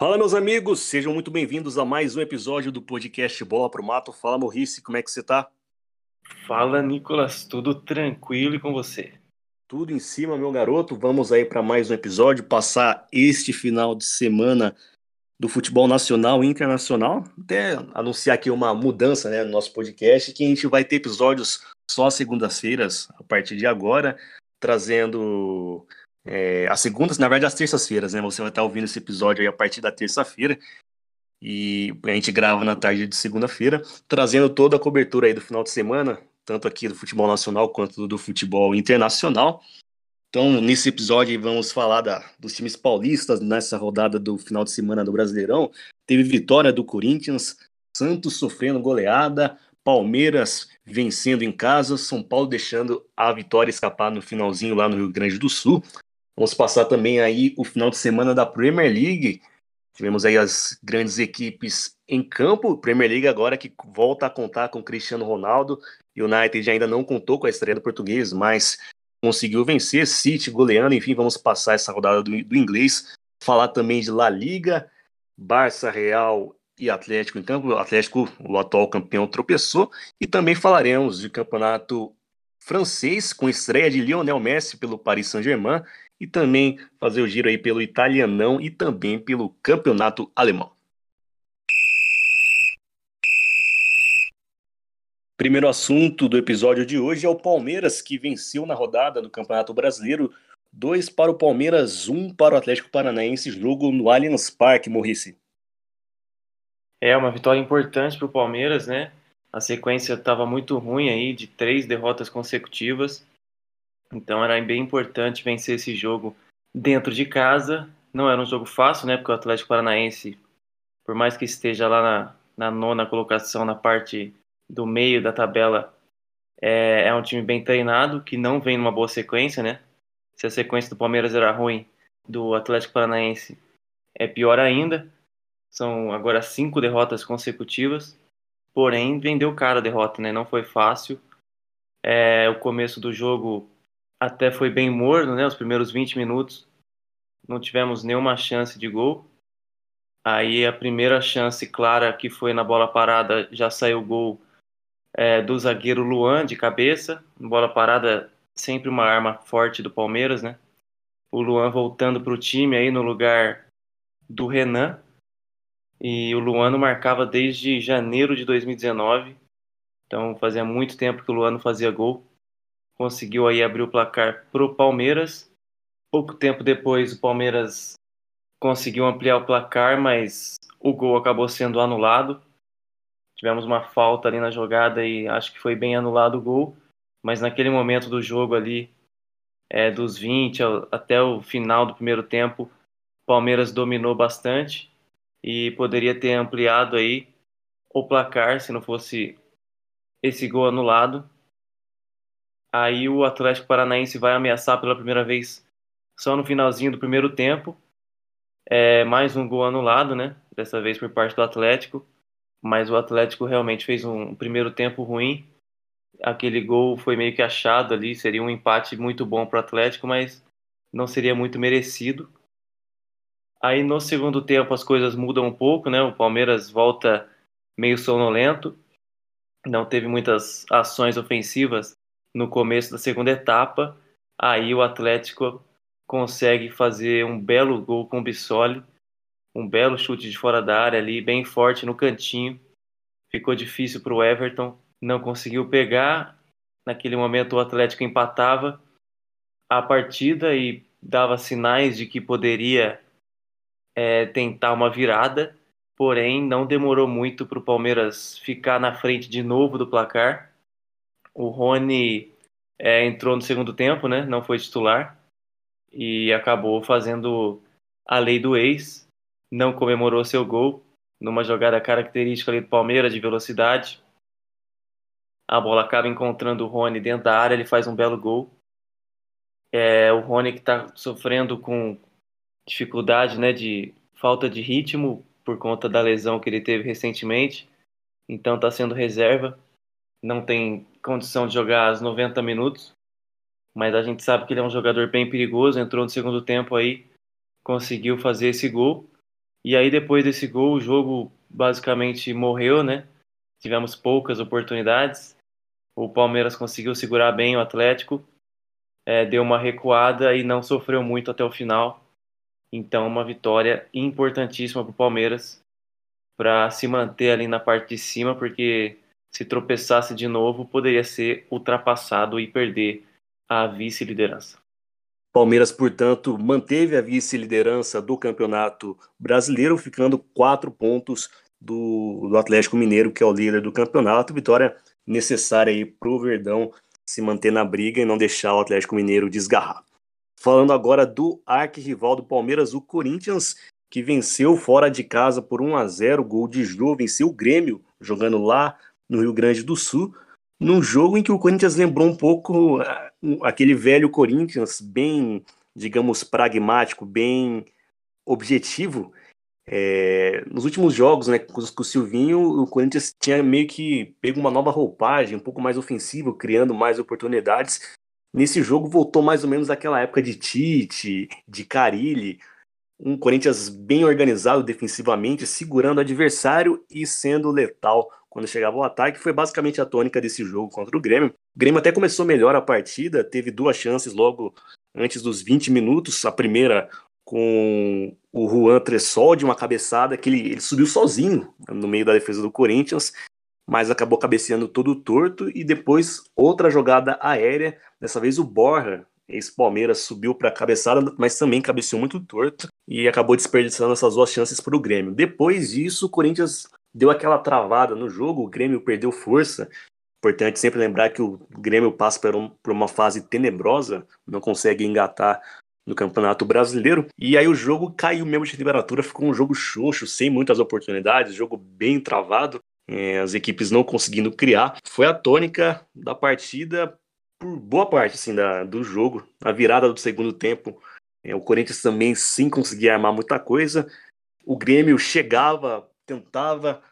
Fala, meus amigos, sejam muito bem-vindos a mais um episódio do podcast Bola pro Mato. Fala, Maurice, como é que você tá? Fala, Nicolas, tudo tranquilo e com você? Tudo em cima, meu garoto. Vamos aí para mais um episódio, passar este final de semana do futebol nacional e internacional. Até anunciar aqui uma mudança né, no nosso podcast, que a gente vai ter episódios só segundas-feiras, a partir de agora, trazendo é, as segundas, na verdade, as terças-feiras, né? Você vai estar ouvindo esse episódio aí a partir da terça-feira. E a gente grava na tarde de segunda-feira, trazendo toda a cobertura aí do final de semana, tanto aqui do futebol nacional quanto do futebol internacional. Então, nesse episódio, vamos falar da, dos times paulistas nessa rodada do final de semana do Brasileirão. Teve vitória do Corinthians, Santos sofrendo goleada, Palmeiras vencendo em casa, São Paulo deixando a vitória escapar no finalzinho lá no Rio Grande do Sul. Vamos passar também aí o final de semana da Premier League. Tivemos aí as grandes equipes em campo. Premier League agora que volta a contar com Cristiano Ronaldo. United ainda não contou com a estreia do português, mas conseguiu vencer. City goleando. Enfim, vamos passar essa rodada do, do inglês. Falar também de La Liga, Barça, Real e Atlético em campo. O Atlético, o atual campeão, tropeçou. E também falaremos de campeonato francês, com estreia de Lionel Messi pelo Paris Saint-Germain e também fazer o giro aí pelo italianão e também pelo campeonato alemão. Primeiro assunto do episódio de hoje é o Palmeiras, que venceu na rodada do Campeonato Brasileiro. Dois para o Palmeiras, um para o Atlético Paranaense, jogo no Allianz Parque, Morrice. É uma vitória importante para o Palmeiras, né? A sequência estava muito ruim aí, de três derrotas consecutivas. Então era bem importante vencer esse jogo dentro de casa. Não era um jogo fácil, né? Porque o Atlético Paranaense, por mais que esteja lá na, na nona colocação, na parte do meio da tabela, é, é um time bem treinado, que não vem numa boa sequência, né? Se a sequência do Palmeiras era ruim, do Atlético Paranaense é pior ainda. São agora cinco derrotas consecutivas. Porém, vendeu cara a derrota, né? Não foi fácil. É, o começo do jogo até foi bem morno, né? Os primeiros 20 minutos não tivemos nenhuma chance de gol. Aí a primeira chance clara que foi na bola parada já saiu o gol é, do zagueiro Luan de cabeça. Bola parada sempre uma arma forte do Palmeiras, né? O Luan voltando para o time aí no lugar do Renan. E o Luan não marcava desde janeiro de 2019. Então fazia muito tempo que o Luan não fazia gol conseguiu aí abrir o placar para o Palmeiras. Pouco tempo depois, o Palmeiras conseguiu ampliar o placar, mas o gol acabou sendo anulado. Tivemos uma falta ali na jogada e acho que foi bem anulado o gol. Mas naquele momento do jogo ali, é, dos 20 até o final do primeiro tempo, o Palmeiras dominou bastante e poderia ter ampliado aí o placar se não fosse esse gol anulado. Aí o Atlético Paranaense vai ameaçar pela primeira vez só no finalzinho do primeiro tempo. É, mais um gol anulado, né? Dessa vez por parte do Atlético. Mas o Atlético realmente fez um primeiro tempo ruim. Aquele gol foi meio que achado ali. Seria um empate muito bom para o Atlético, mas não seria muito merecido. Aí no segundo tempo as coisas mudam um pouco, né? O Palmeiras volta meio sonolento. Não teve muitas ações ofensivas no começo da segunda etapa. Aí o Atlético consegue fazer um belo gol com o Bissoli, um belo chute de fora da área ali, bem forte no cantinho. Ficou difícil para o Everton, não conseguiu pegar. Naquele momento o Atlético empatava a partida e dava sinais de que poderia é, tentar uma virada, porém não demorou muito para o Palmeiras ficar na frente de novo do placar o Rony é, entrou no segundo tempo, né? Não foi titular e acabou fazendo a lei do ex. Não comemorou seu gol numa jogada característica ali do Palmeiras de velocidade. A bola acaba encontrando o Rony dentro da área, ele faz um belo gol. É, o Rony que está sofrendo com dificuldade, né, de falta de ritmo por conta da lesão que ele teve recentemente. Então está sendo reserva não tem condição de jogar os 90 minutos, mas a gente sabe que ele é um jogador bem perigoso, entrou no segundo tempo aí, conseguiu fazer esse gol E aí depois desse gol, o jogo basicamente morreu, né? Tivemos poucas oportunidades. O Palmeiras conseguiu segurar bem o Atlético, é, deu uma recuada e não sofreu muito até o final. Então, uma vitória importantíssima para o Palmeiras para se manter ali na parte de cima, porque se tropeçasse de novo, poderia ser ultrapassado e perder a vice-liderança. Palmeiras, portanto, manteve a vice-liderança do Campeonato Brasileiro, ficando quatro pontos do, do, Atlético Mineiro, que é o líder do campeonato. Vitória necessária para o Verdão se manter na briga e não deixar o Atlético Mineiro desgarrar. Falando agora do arquirrival do Palmeiras, o Corinthians, que venceu fora de casa por 1 a 0 gol de Jô, venceu o Grêmio, jogando lá no Rio Grande do Sul, num jogo em que o Corinthians lembrou um pouco ah, aquele velho Corinthians, bem, digamos, pragmático, bem objetivo. É, nos últimos jogos, né, com, com o Silvinho, o Corinthians tinha meio que pego uma nova roupagem, um pouco mais ofensivo, criando mais oportunidades. Nesse jogo voltou mais ou menos aquela época de Tite, de Carilli, um Corinthians bem organizado defensivamente, segurando o adversário e sendo letal quando chegava o ataque, foi basicamente a tônica desse jogo contra o Grêmio. O Grêmio até começou melhor a partida, teve duas chances logo antes dos 20 minutos. A primeira com o Juan Tressol de uma cabeçada que ele, ele subiu sozinho no meio da defesa do Corinthians, mas acabou cabeceando todo torto. E depois outra jogada aérea, dessa vez o Borja, ex-Palmeiras, subiu para a cabeçada, mas também cabeceou muito torto e acabou desperdiçando essas duas chances para o Grêmio. Depois disso, o Corinthians deu aquela travada no jogo, o Grêmio perdeu força. Importante sempre lembrar que o Grêmio passa por, um, uma fase tenebrosa, não consegue engatar no Campeonato Brasileiro. E aí o jogo caiu mesmo de temperatura, ficou um jogo xoxo, sem muitas oportunidades, jogo bem travado, é, as equipes não conseguindo criar. Foi a tônica da partida por boa parte assim, da, do jogo. A virada do segundo tempo, é, o Corinthians também sem conseguir armar muita coisa. O Grêmio chegava tentava,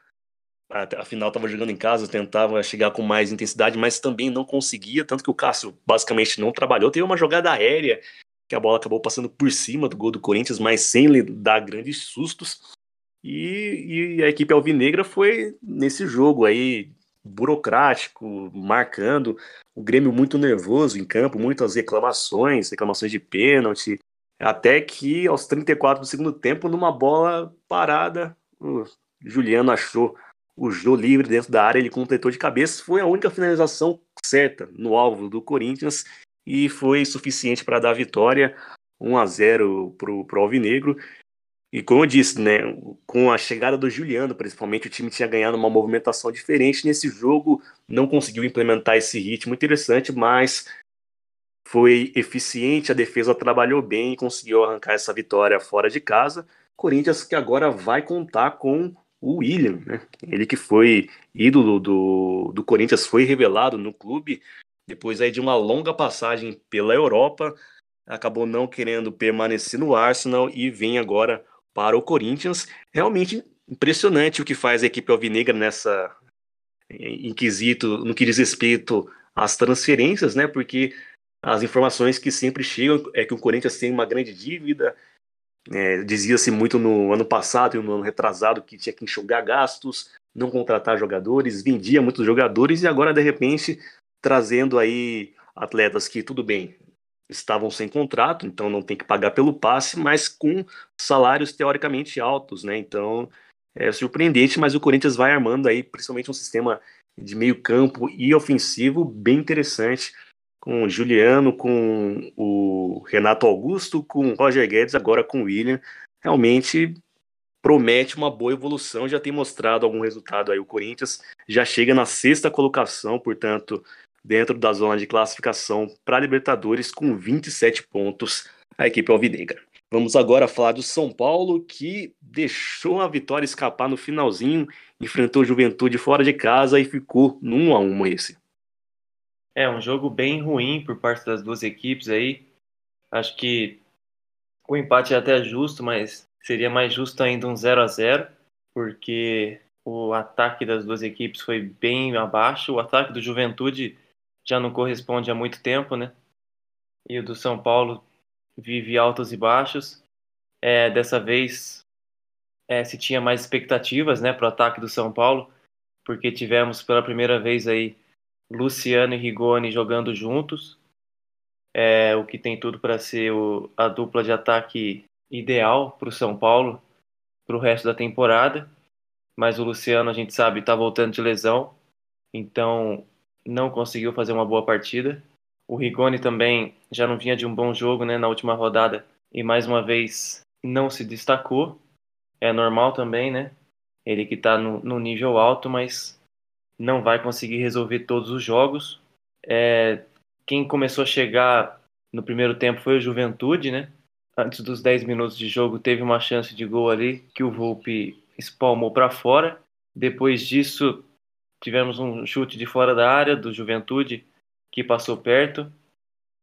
afinal estava jogando em casa, tentava chegar com mais intensidade, mas também não conseguia, tanto que o Cássio basicamente não trabalhou. Teve uma jogada aérea que a bola acabou passando por cima do gol do Corinthians, mas sem lhe dar grandes sustos. E, e a equipe alvinegra foi nesse jogo aí burocrático, marcando o Grêmio muito nervoso em campo, muitas reclamações, reclamações de pênalti, até que aos 34 do segundo tempo, numa bola parada, Juliano achou o Jô livre dentro da área, ele completou de cabeça. Foi a única finalização certa no alvo do Corinthians e foi suficiente para dar a vitória 1 a 0 para o Alvinegro. E como eu disse, né, com a chegada do Juliano, principalmente, o time tinha ganhado uma movimentação diferente nesse jogo, não conseguiu implementar esse ritmo interessante, mas foi eficiente, a defesa trabalhou bem e conseguiu arrancar essa vitória fora de casa. Corinthians que agora vai contar com o William, né? Ele que foi ídolo do, do Corinthians, foi revelado no clube depois aí de uma longa passagem pela Europa, acabou não querendo permanecer no Arsenal e vem agora para o Corinthians. Realmente impressionante o que faz a equipe alvinegra nessa em quesito, no que diz respeito às transferências, né? Porque as informações que sempre chegam é que o Corinthians tem uma grande dívida, é, Dizia-se muito no ano passado e no ano retrasado que tinha que enxugar gastos, não contratar jogadores, vendia muitos jogadores e agora, de repente, trazendo aí atletas que, tudo bem, estavam sem contrato, então não tem que pagar pelo passe, mas com salários teoricamente altos, né? Então é surpreendente, mas o Corinthians vai armando aí, principalmente um sistema de meio campo e ofensivo bem interessante com o Juliano, com o Renato Augusto, com o Roger Guedes, agora com o William. Realmente promete uma boa evolução, já tem mostrado algum resultado aí. O Corinthians já chega na sexta colocação, portanto, dentro da zona de classificação para a Libertadores, com 27 pontos, a equipe alvinegra. Vamos agora falar do São Paulo, que deixou a vitória escapar no finalzinho, enfrentou Juventude fora de casa e ficou 1 a 1 esse. É um jogo bem ruim por parte das duas equipes aí. Acho que o empate é até justo, mas seria mais justo ainda um 0 a 0 porque o ataque das duas equipes foi bem abaixo. O ataque do Juventude já não corresponde há muito tempo, né? E o do São Paulo vive altos e baixos. É, dessa vez é, se tinha mais expectativas né, para o ataque do São Paulo, porque tivemos pela primeira vez aí Luciano e Rigoni jogando juntos, é, o que tem tudo para ser o, a dupla de ataque ideal para o São Paulo para o resto da temporada. Mas o Luciano, a gente sabe, está voltando de lesão, então não conseguiu fazer uma boa partida. O Rigoni também já não vinha de um bom jogo né, na última rodada e mais uma vez não se destacou. É normal também, né? Ele que está no, no, nível alto, mas não vai conseguir resolver todos os jogos. É, quem começou a chegar no primeiro tempo foi o Juventude, né? Antes dos 10 minutos de jogo teve uma chance de gol ali que o Volpe espalmou para fora. Depois disso tivemos um chute de fora da área do Juventude que passou perto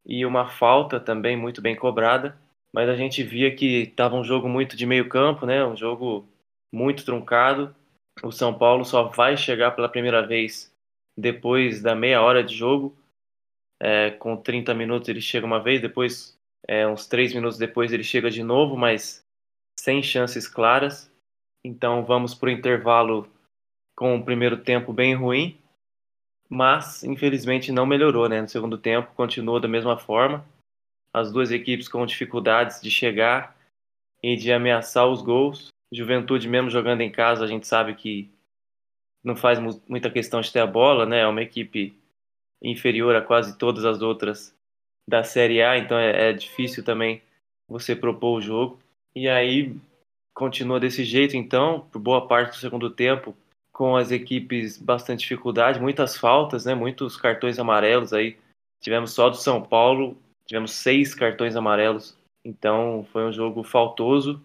e uma falta também muito bem cobrada, mas a gente via que estava um jogo muito de meio campo, né? Um jogo muito truncado. O São Paulo só vai chegar pela primeira vez depois da meia hora de jogo. É, com 30 minutos ele chega uma vez, depois é, uns 3 minutos depois ele chega de novo, mas sem chances claras. Então vamos para o intervalo com o primeiro tempo bem ruim mas infelizmente não melhorou, né? No segundo tempo continuou da mesma forma, as duas equipes com dificuldades de chegar e de ameaçar os gols. Juventude mesmo jogando em casa, a gente sabe que não faz muita questão de ter a bola, né? É uma equipe inferior a quase todas as outras da Série A, então é, é difícil também você propor o jogo. E aí continua desse jeito, então, por boa parte do segundo tempo, com as equipes bastante dificuldade, muitas faltas, né? Muitos cartões amarelos aí. Tivemos só do São Paulo, tivemos seis cartões amarelos. Então foi um jogo faltoso.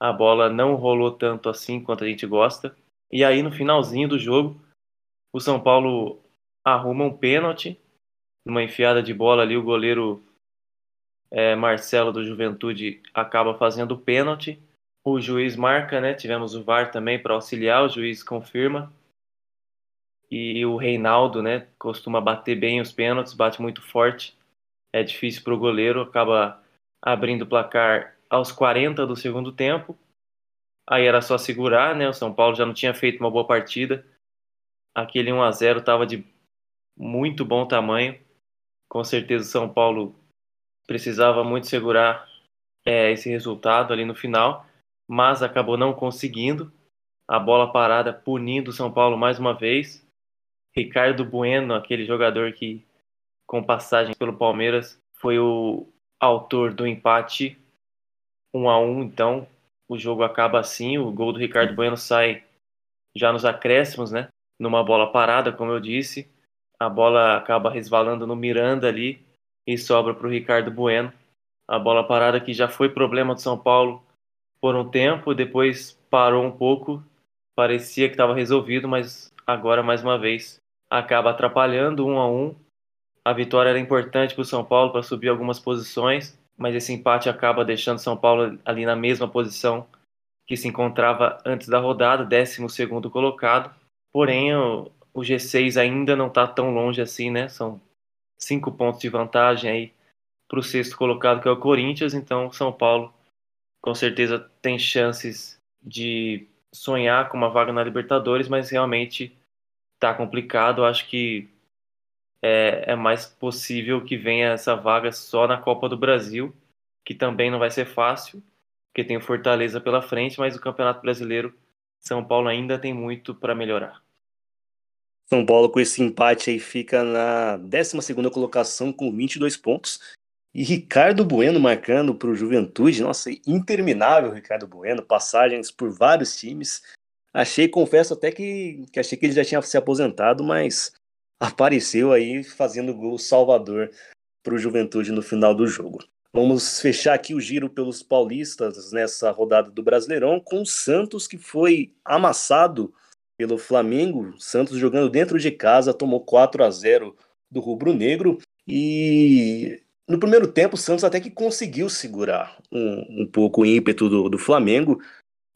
A bola não rolou tanto assim quanto a gente gosta. E aí no finalzinho do jogo, o São Paulo arruma um pênalti, numa enfiada de bola ali o goleiro é, Marcelo do Juventude acaba fazendo o pênalti o juiz marca, né? Tivemos o VAR também para auxiliar, o juiz confirma. E o Reinaldo, né? Costuma bater bem os pênaltis, bate muito forte. É difícil para o goleiro, acaba abrindo o placar aos 40 do segundo tempo. Aí era só segurar, né? O São Paulo já não tinha feito uma boa partida. Aquele 1 a 0 estava de muito bom tamanho. Com certeza o São Paulo precisava muito segurar é, esse resultado ali no final mas acabou não conseguindo. A bola parada punindo o São Paulo mais uma vez. Ricardo Bueno, aquele jogador que, com passagem pelo Palmeiras, foi o autor do empate 1 a 1 Então, o jogo acaba assim. O gol do Ricardo Bueno sai já nos acréscimos, né? Numa bola parada, como eu disse. A bola acaba resvalando no Miranda ali e sobra para o Ricardo Bueno. A bola parada que já foi problema do São Paulo por um tempo, depois parou um pouco, parecia que estava resolvido, mas agora mais uma vez acaba atrapalhando um a um. A vitória era importante para o São Paulo para subir algumas posições, mas esse empate acaba deixando São Paulo ali na mesma posição que se encontrava antes da rodada, 12 segundo colocado. Porém, o, o G6 ainda não está tão longe assim, né? São cinco pontos de vantagem aí para o sexto colocado, que é o Corinthians. Então, São Paulo com certeza tem chances de sonhar com uma vaga na Libertadores, mas realmente está complicado. Acho que é, é, mais possível que venha essa vaga só na Copa do Brasil, que também não vai ser fácil, porque tem o Fortaleza pela frente, mas o Campeonato Brasileiro, São Paulo ainda tem muito para melhorar. São Paulo com esse empate aí fica na 12 colocação com 22 pontos e Ricardo Bueno marcando para o Juventude, nossa, interminável Ricardo Bueno, passagens por vários times. Achei, confesso até que, que achei que ele já tinha se aposentado, mas apareceu aí fazendo gol salvador para o Juventude no final do jogo. Vamos fechar aqui o giro pelos paulistas nessa rodada do Brasileirão com o Santos que foi amassado pelo Flamengo. Santos jogando dentro de casa tomou 4 a 0 do Rubro Negro e no primeiro tempo, o Santos até que conseguiu segurar um, um pouco o ímpeto do, do Flamengo.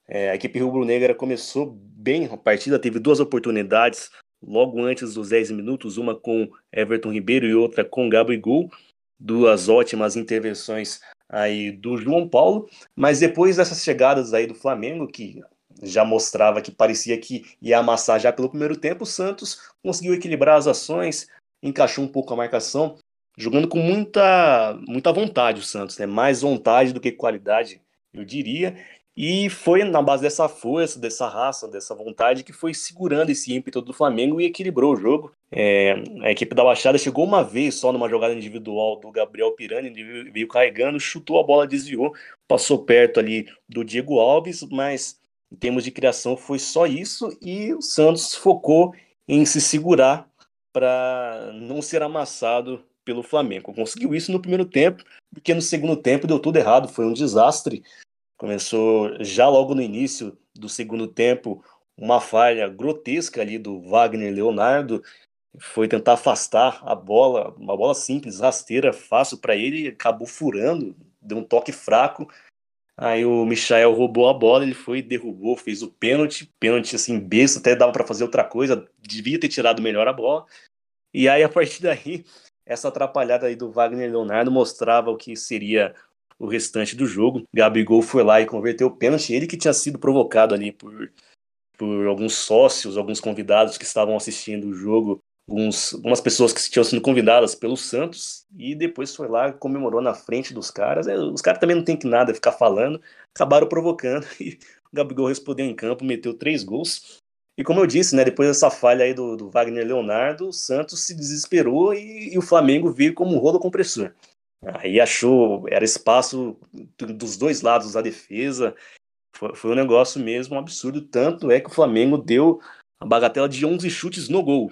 É, a equipe rubro-negra começou bem a partida, teve duas oportunidades logo antes dos 10 minutos, uma com Everton Ribeiro e outra com Gabigol. Duas ótimas intervenções aí do João Paulo, mas depois dessas chegadas aí do Flamengo, que já mostrava que parecia que ia amassar já pelo primeiro tempo, o Santos conseguiu equilibrar as ações, encaixou um pouco a marcação, jogando com muita, muita vontade o Santos, né? mais vontade do que qualidade, eu diria. E foi na base dessa força, dessa raça, dessa vontade que foi segurando esse ímpeto do Flamengo e equilibrou o jogo. É, a equipe da Baixada chegou uma vez só numa jogada individual do Gabriel Pirani, veio carregando, chutou a bola, desviou, passou perto ali do Diego Alves, mas em termos de criação foi só isso e o Santos focou em se segurar para não ser amassado pelo Flamengo. Conseguiu isso no primeiro tempo, porque no segundo tempo deu tudo errado, foi um desastre. Começou já logo no início do segundo tempo uma falha grotesca ali do Wagner Leonardo. Foi tentar afastar a bola, uma bola simples, rasteira, fácil para ele, acabou furando, deu um toque fraco. Aí o Michael roubou a bola, ele foi, derrubou, fez o pênalti, pênalti assim, besta, até dava para fazer outra coisa, devia ter tirado melhor a bola. E aí, a partir daí, essa atrapalhada aí do Wagner Leonardo mostrava o que seria o restante do jogo. Gabigol foi lá e converteu o pênalti, ele que tinha sido provocado ali por, por alguns sócios, alguns convidados que estavam assistindo o jogo, alguns, algumas pessoas que tinham sido convidadas pelo Santos, e depois foi lá comemorou na frente dos caras. É, os caras também não tem que nada ficar falando, acabaram provocando e o Gabigol respondeu em campo, meteu três gols. E como eu disse, né, depois dessa falha aí do, do Wagner Leonardo, o Santos se desesperou e, e o Flamengo veio como um rolo compressor. Aí achou, era espaço dos dois lados da defesa. Foi, foi um negócio mesmo um absurdo. Tanto é que o Flamengo deu a bagatela de 11 chutes no gol.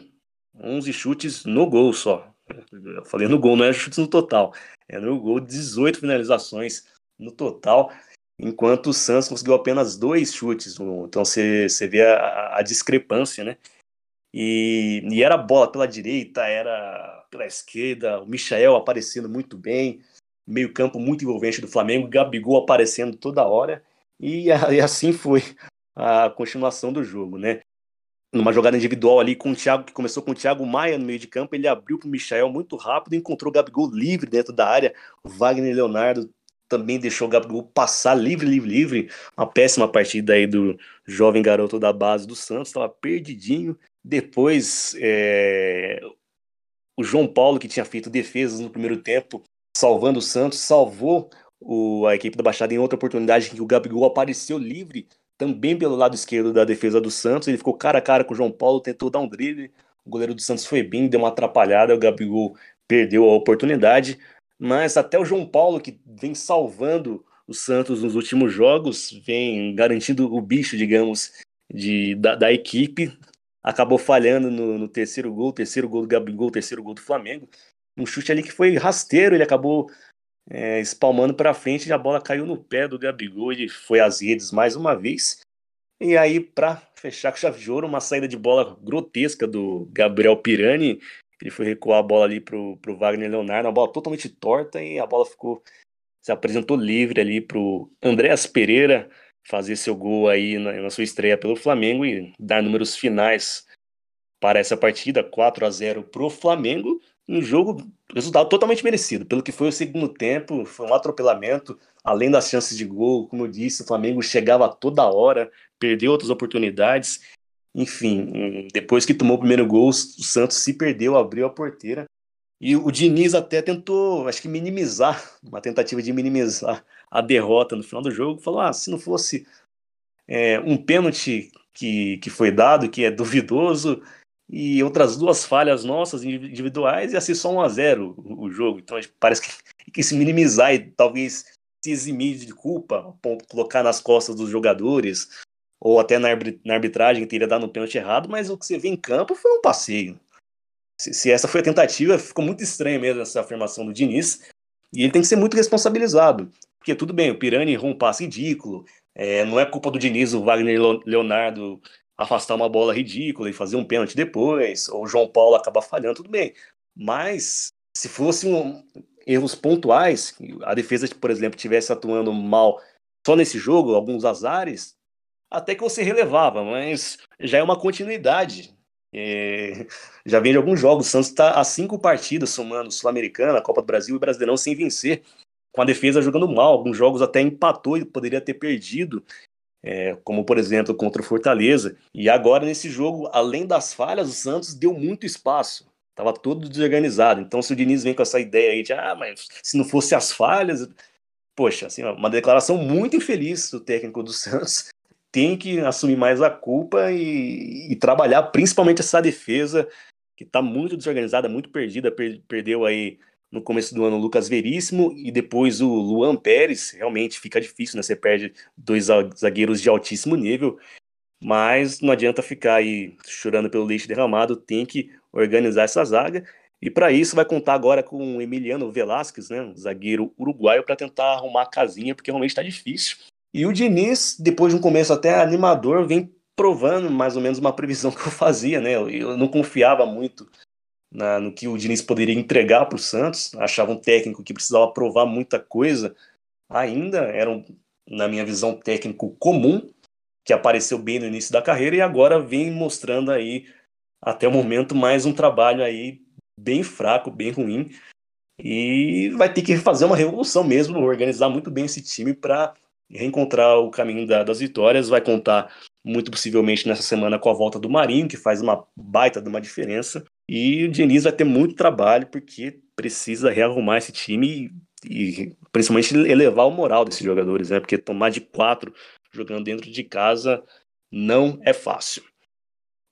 11 chutes no gol só. Eu falei no gol, não é chutes no total. É no gol, 18 finalizações no total, enquanto o Santos conseguiu apenas dois chutes. Então você vê a, a discrepância, né? E, e, era bola pela direita, era pela esquerda, o Michael aparecendo muito bem, meio campo muito envolvente do Flamengo, Gabigol aparecendo toda hora, e, e assim foi a continuação do jogo, né? Numa jogada individual ali com o Thiago, que começou com o Thiago Maia no meio de campo, ele abriu para o Michael muito rápido, encontrou o Gabigol livre dentro da área, o Wagner Leonardo também deixou o Gabigol passar livre, livre, livre. Uma péssima partida aí do jovem garoto da base do Santos, estava perdidinho. Depois, é... o João Paulo, que tinha feito defesas no primeiro tempo, salvando o Santos, salvou o... a equipe da Baixada em outra oportunidade em que o Gabigol apareceu livre, também pelo lado esquerdo da defesa do Santos. Ele ficou cara a cara com o João Paulo, tentou dar um drible. O goleiro do Santos foi bem, deu uma atrapalhada, o Gabigol perdeu a oportunidade mas até o João Paulo, que vem salvando o Santos nos últimos jogos, vem garantindo o bicho, digamos, de, da, da equipe, acabou falhando no, no, terceiro gol, terceiro gol do Gabigol, terceiro gol do Flamengo. Um chute ali que foi rasteiro, ele acabou é, espalmando para frente e a bola caiu no pé do Gabigol, ele foi às redes mais uma vez. E aí, para fechar com chave de ouro, uma saída de bola grotesca do Gabriel Pirani, ele foi recuar a bola ali pro, pro Wagner Leonardo, uma bola totalmente torta e a bola ficou. Se apresentou livre ali pro Andréas Pereira fazer seu gol aí na, na sua estreia pelo Flamengo e dar números finais para essa partida, 4 a 0 pro Flamengo. Um jogo, resultado totalmente merecido. Pelo que foi o segundo tempo, foi um atropelamento, além das chances de gol, como eu disse, o Flamengo chegava toda hora, perdeu outras oportunidades enfim, depois que tomou o primeiro gol, o Santos se perdeu, abriu a porteira. E o Diniz até tentou, acho que minimizar, uma tentativa de minimizar a derrota no final do jogo. Falou: ah, se não fosse é, um pênalti que, que foi dado, que é duvidoso, e outras duas falhas nossas individuais, ia ser só 1 a 0 o, o jogo. Então parece que quis minimizar e talvez se eximir de culpa, colocar nas costas dos jogadores, ou até na, arbitragem teria dado um pênalti errado, mas o que você vê em campo foi um passeio. Se, se, essa foi a tentativa, ficou muito estranho mesmo essa afirmação do Diniz, e ele tem que ser muito responsabilizado. Porque tudo bem, o Pirani errou um passe ridículo, é, não é culpa do Diniz o Wagner Leonardo afastar uma bola ridícula e fazer um pênalti depois, ou o João Paulo acabar falhando, tudo bem. Mas se fossem um, erros pontuais, a defesa, por exemplo, tivesse atuando mal só nesse jogo, alguns azares, até que você relevava, mas já é uma continuidade. É, já vem de alguns jogos. O Santos está a cinco partidas somando Sul-Americana, Copa do Brasil e Brasileirão sem vencer, com a defesa jogando mal. Alguns jogos até empatou e poderia ter perdido. é, como por exemplo contra o Fortaleza. E agora nesse jogo, além das falhas, o Santos deu muito espaço. Tava todo desorganizado. Então, se o Diniz vem com essa ideia aí de, ah, mas se não fosse as falhas, poxa, assim, uma declaração muito infeliz do técnico do Santos. Tem que assumir mais a culpa e, e trabalhar principalmente essa defesa que está muito desorganizada, muito perdida. Per, perdeu aí no começo do ano o Lucas Veríssimo e depois o Luan Pérez. Realmente fica difícil, né? Você perde dois zagueiros de altíssimo nível. Mas não adianta ficar aí chorando pelo leite derramado, tem que organizar essa zaga. E para isso vai contar agora com o Emiliano Velasquez, né, um zagueiro uruguaio, para tentar arrumar a casinha, porque realmente está difícil. E o Diniz, depois de um começo até animador, vem provando mais ou menos uma previsão que eu fazia, né? Eu não confiava muito na, no que o Diniz poderia entregar para o Santos, achava um técnico que precisava provar muita coisa. Ainda era, um, na minha visão, um técnico comum, que apareceu bem no início da carreira e agora vem mostrando aí até o momento mais um trabalho aí bem fraco, bem ruim. E vai ter que fazer uma revolução mesmo, organizar muito bem esse time para reencontrar o caminho da, das vitórias. Vai contar muito possivelmente nessa semana com a volta do Marinho, que faz uma baita de uma diferença. E o Diniz vai ter muito trabalho, porque precisa rearrumar esse time e, e principalmente elevar o moral desses jogadores, né? Porque tomar de quatro jogando dentro de casa não é fácil.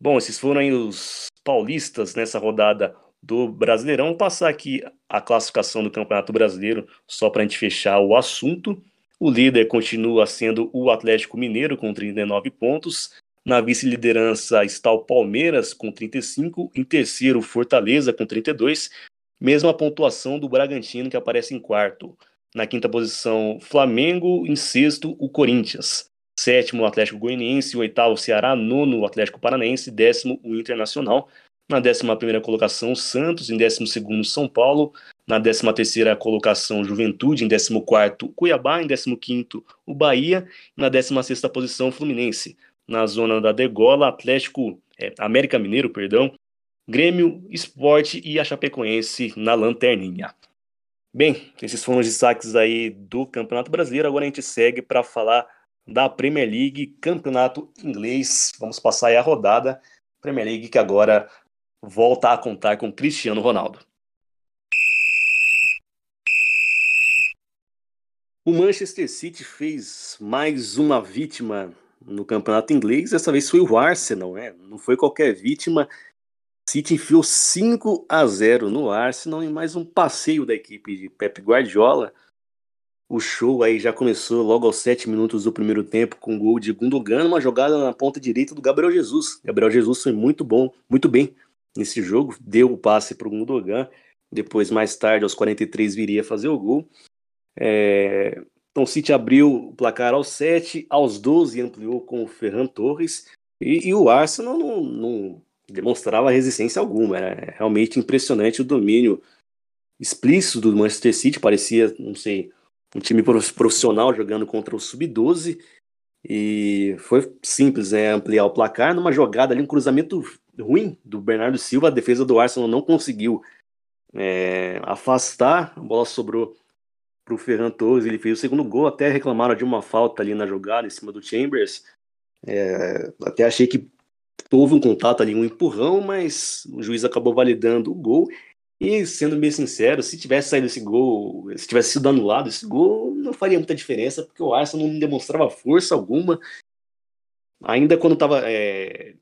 Bom, esses foram aí os paulistas nessa rodada do Brasileirão. Vou passar aqui a classificação do Campeonato Brasileiro, só para a gente fechar o assunto. O líder continua sendo o Atlético Mineiro, com 39 pontos. Na vice-liderança está o Palmeiras, com 35. Em terceiro, Fortaleza, com 32. Mesma pontuação do Bragantino, que aparece em quarto. Na quinta posição, Flamengo. Em sexto, o Corinthians. Sétimo, o Atlético Goianiense. Oitavo, o Ceará. Nono, o Atlético Paranaense. Décimo, o Internacional. Na 11 colocação, Santos. Em 12, São Paulo. Na 13 colocação, Juventude. Em 14, Cuiabá. Em 15, o Bahia. Na 16 posição, Fluminense. Na zona da degola, Atlético, é, América Mineiro, perdão. Grêmio, Esporte e a Chapecoense na lanterninha. Bem, esses foram os destaques aí do Campeonato Brasileiro. Agora a gente segue para falar da Premier League, Campeonato Inglês. Vamos passar aí a rodada. Premier League que agora volta a contar com Cristiano Ronaldo. O Manchester City fez mais uma vítima no campeonato inglês. Dessa vez foi o Arsenal, né? Não foi qualquer vítima. City enfiou 5 a 0 no Arsenal em mais um passeio da equipe de Pep Guardiola. O show aí já começou logo aos 7 minutos do primeiro tempo com o gol de Gundogan, uma jogada na ponta direita do Gabriel Jesus. Gabriel Jesus foi muito bom, muito bem nesse jogo, deu o passe para o Gundogan, depois mais tarde aos 43 viria fazer o gol. É... Então o City abriu o placar aos 7, aos 12 ampliou com o Ferran Torres e, e o Arsenal não, não, demonstrava resistência alguma, era realmente impressionante o domínio explícito do Manchester City, parecia, não sei, um time profissional jogando contra o Sub-12 e foi simples, né, ampliar o placar numa jogada ali, um cruzamento ruim do Bernardo Silva, a defesa do Arsenal não conseguiu é, afastar, a bola sobrou para o Ferran Torres, ele fez o segundo gol, até reclamaram de uma falta ali na jogada em cima do Chambers, é, até achei que houve um contato ali, um empurrão, mas o juiz acabou validando o gol, e sendo bem sincero, se tivesse saído esse gol, se tivesse sido anulado esse gol, não faria muita diferença, porque o Arsenal não demonstrava força alguma, ainda quando estava é,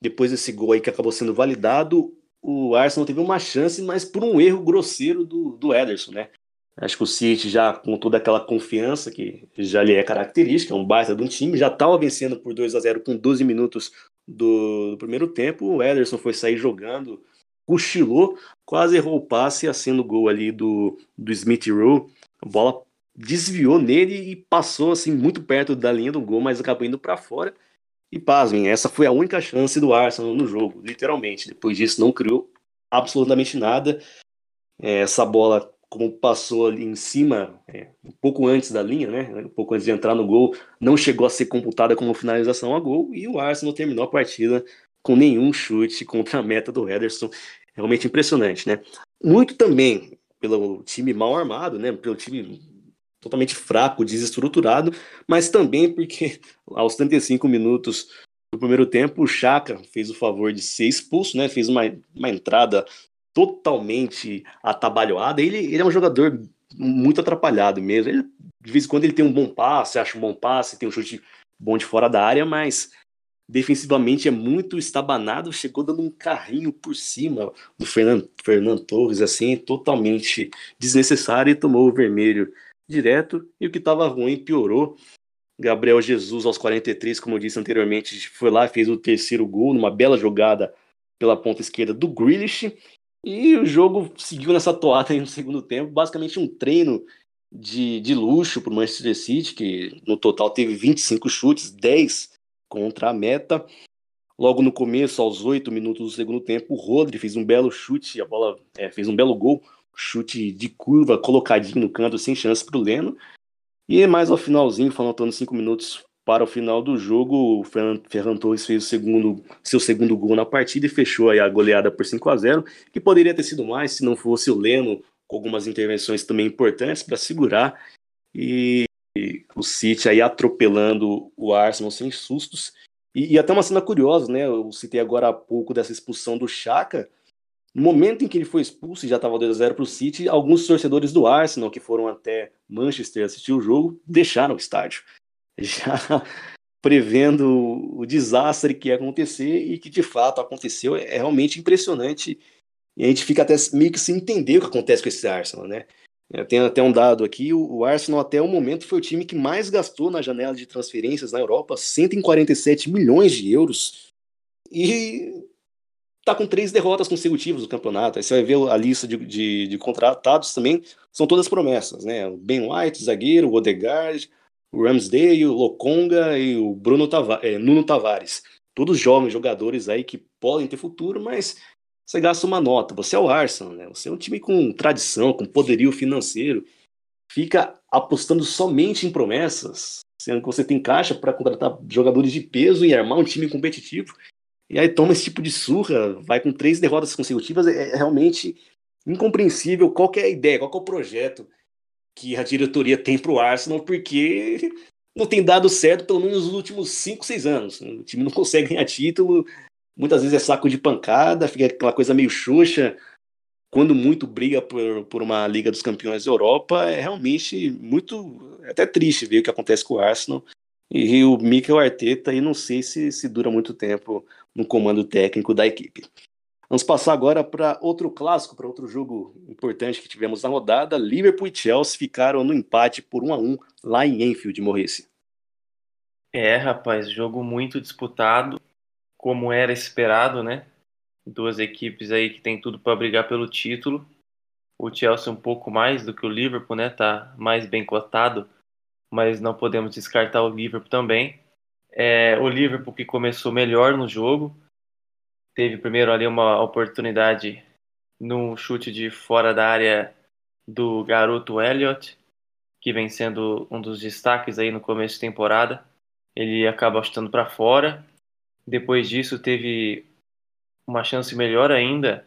depois desse gol aí que acabou sendo validado, o Arsenal teve uma chance, mas por um erro grosseiro do, do Ederson, né? Acho que o City já com toda aquela confiança que já lhe é característica, é um baita de um time, já estava vencendo por 2 a 0 com 12 minutos do, do, primeiro tempo. O Ederson foi sair jogando, cochilou, quase errou o passe, sendo o gol ali do, do Smith Rowe. A bola desviou nele e passou assim muito perto da linha do gol, mas acabou indo para fora. E pasmem, essa foi a única chance do Arsenal no jogo, literalmente. Depois disso, não criou absolutamente nada. Essa bola, como passou ali em cima, é, um pouco antes da linha, né? Um pouco antes de entrar no gol, não chegou a ser computada como finalização a gol. E o Arsenal terminou a partida com nenhum chute contra a meta do Ederson. Realmente impressionante, né? Muito também pelo time mal armado, né? Pelo time totalmente fraco, desestruturado, mas também porque aos 35 minutos do primeiro tempo, o Chaka fez o favor de ser expulso, né? Fez uma, uma entrada totalmente atabalhoada. Ele, ele é um jogador muito atrapalhado mesmo. Ele, de vez em quando ele tem um bom passe, acha um bom passe, tem um chute bom de fora da área, mas defensivamente é muito estabanado, chegou dando um carrinho por cima do Fernando, Fernando Torres, assim, totalmente desnecessário e tomou o vermelho direto, e o que estava ruim piorou. Gabriel Jesus, aos 43, como eu disse anteriormente, foi lá fez o terceiro gol, numa bela jogada pela ponta esquerda do Grealish, e o jogo seguiu nessa toada no segundo tempo, basicamente um treino de, de luxo para o Manchester City, que no total teve 25 chutes, 10 contra a meta. Logo no começo, aos oito minutos do segundo tempo, o Rodri fez um belo chute, a bola é, fez um belo gol, chute de curva, colocadinho no canto, sem chance para o Leno. E mais ao finalzinho, faltando cinco minutos para o final do jogo, o Ferran Torres fez o segundo, seu segundo gol na partida e fechou a goleada por 5 a 0 que poderia ter sido mais se não fosse o Leno, com algumas intervenções também importantes para segurar. E o City aí atropelando o Arsenal sem sustos. E, e, até uma cena curiosa, né? Eu citei agora há pouco dessa expulsão do Chaka. No momento em que ele foi expulso e já estava 2 a 0 para o City, alguns torcedores do Arsenal que foram até Manchester assistir o jogo deixaram o estádio, já prevendo o desastre que ia acontecer e que de fato aconteceu. É realmente impressionante e a gente fica até meio que sem entender o que acontece com esse Arsenal, né? Eu tenho até um dado aqui, o Arsenal até o momento foi o time que mais gastou na janela de transferências na Europa, 147 milhões de euros, e tá com três derrotas consecutivas no campeonato. Aí você vai ver a lista de, de, de contratados também, são todas promessas, né? O Ben White, zagueiro, o Odegaard, o Ramsdale, o Lokonga e o Bruno Tava é, Nuno Tavares. Todos jovens jogadores aí que podem ter futuro, mas você gasta uma nota. Você é o Arsenal, né? Você é um time com tradição, com poderio financeiro. Fica apostando somente em promessas, sendo que você tem caixa para contratar jogadores de peso e armar um time competitivo. E aí toma esse tipo de surra, vai com três derrotas consecutivas. É, é realmente incompreensível qual é a ideia, qual é o projeto que a diretoria tem para o Arsenal, porque não tem dado certo pelo menos nos últimos 5, 6 anos. O time não consegue ganhar título, muitas vezes é saco de pancada, fica aquela coisa meio xuxa. Quando muito briga por, por uma Liga dos Campeões da Europa, é realmente muito. É até triste ver o que acontece com o Arsenal. E o Mikel Arteta, aí não sei se, se dura muito tempo no comando técnico da equipe. Vamos passar agora para outro clássico, para outro jogo importante que tivemos na rodada. Liverpool e Chelsea ficaram no empate por 1 a 1 lá em Enfield, Morrice. É, rapaz, jogo muito disputado como era esperado, né? Duas equipes aí que tem tudo para brigar pelo título. O Chelsea um pouco mais do que o Liverpool, né? Tá mais bem cotado, mas não podemos descartar o Liverpool também. É, o Liverpool que começou melhor no jogo, teve primeiro ali uma oportunidade num chute de fora da área do garoto Elliott, que vem sendo um dos destaques aí no começo de temporada. Ele acaba chutando para fora depois disso, teve uma chance melhor ainda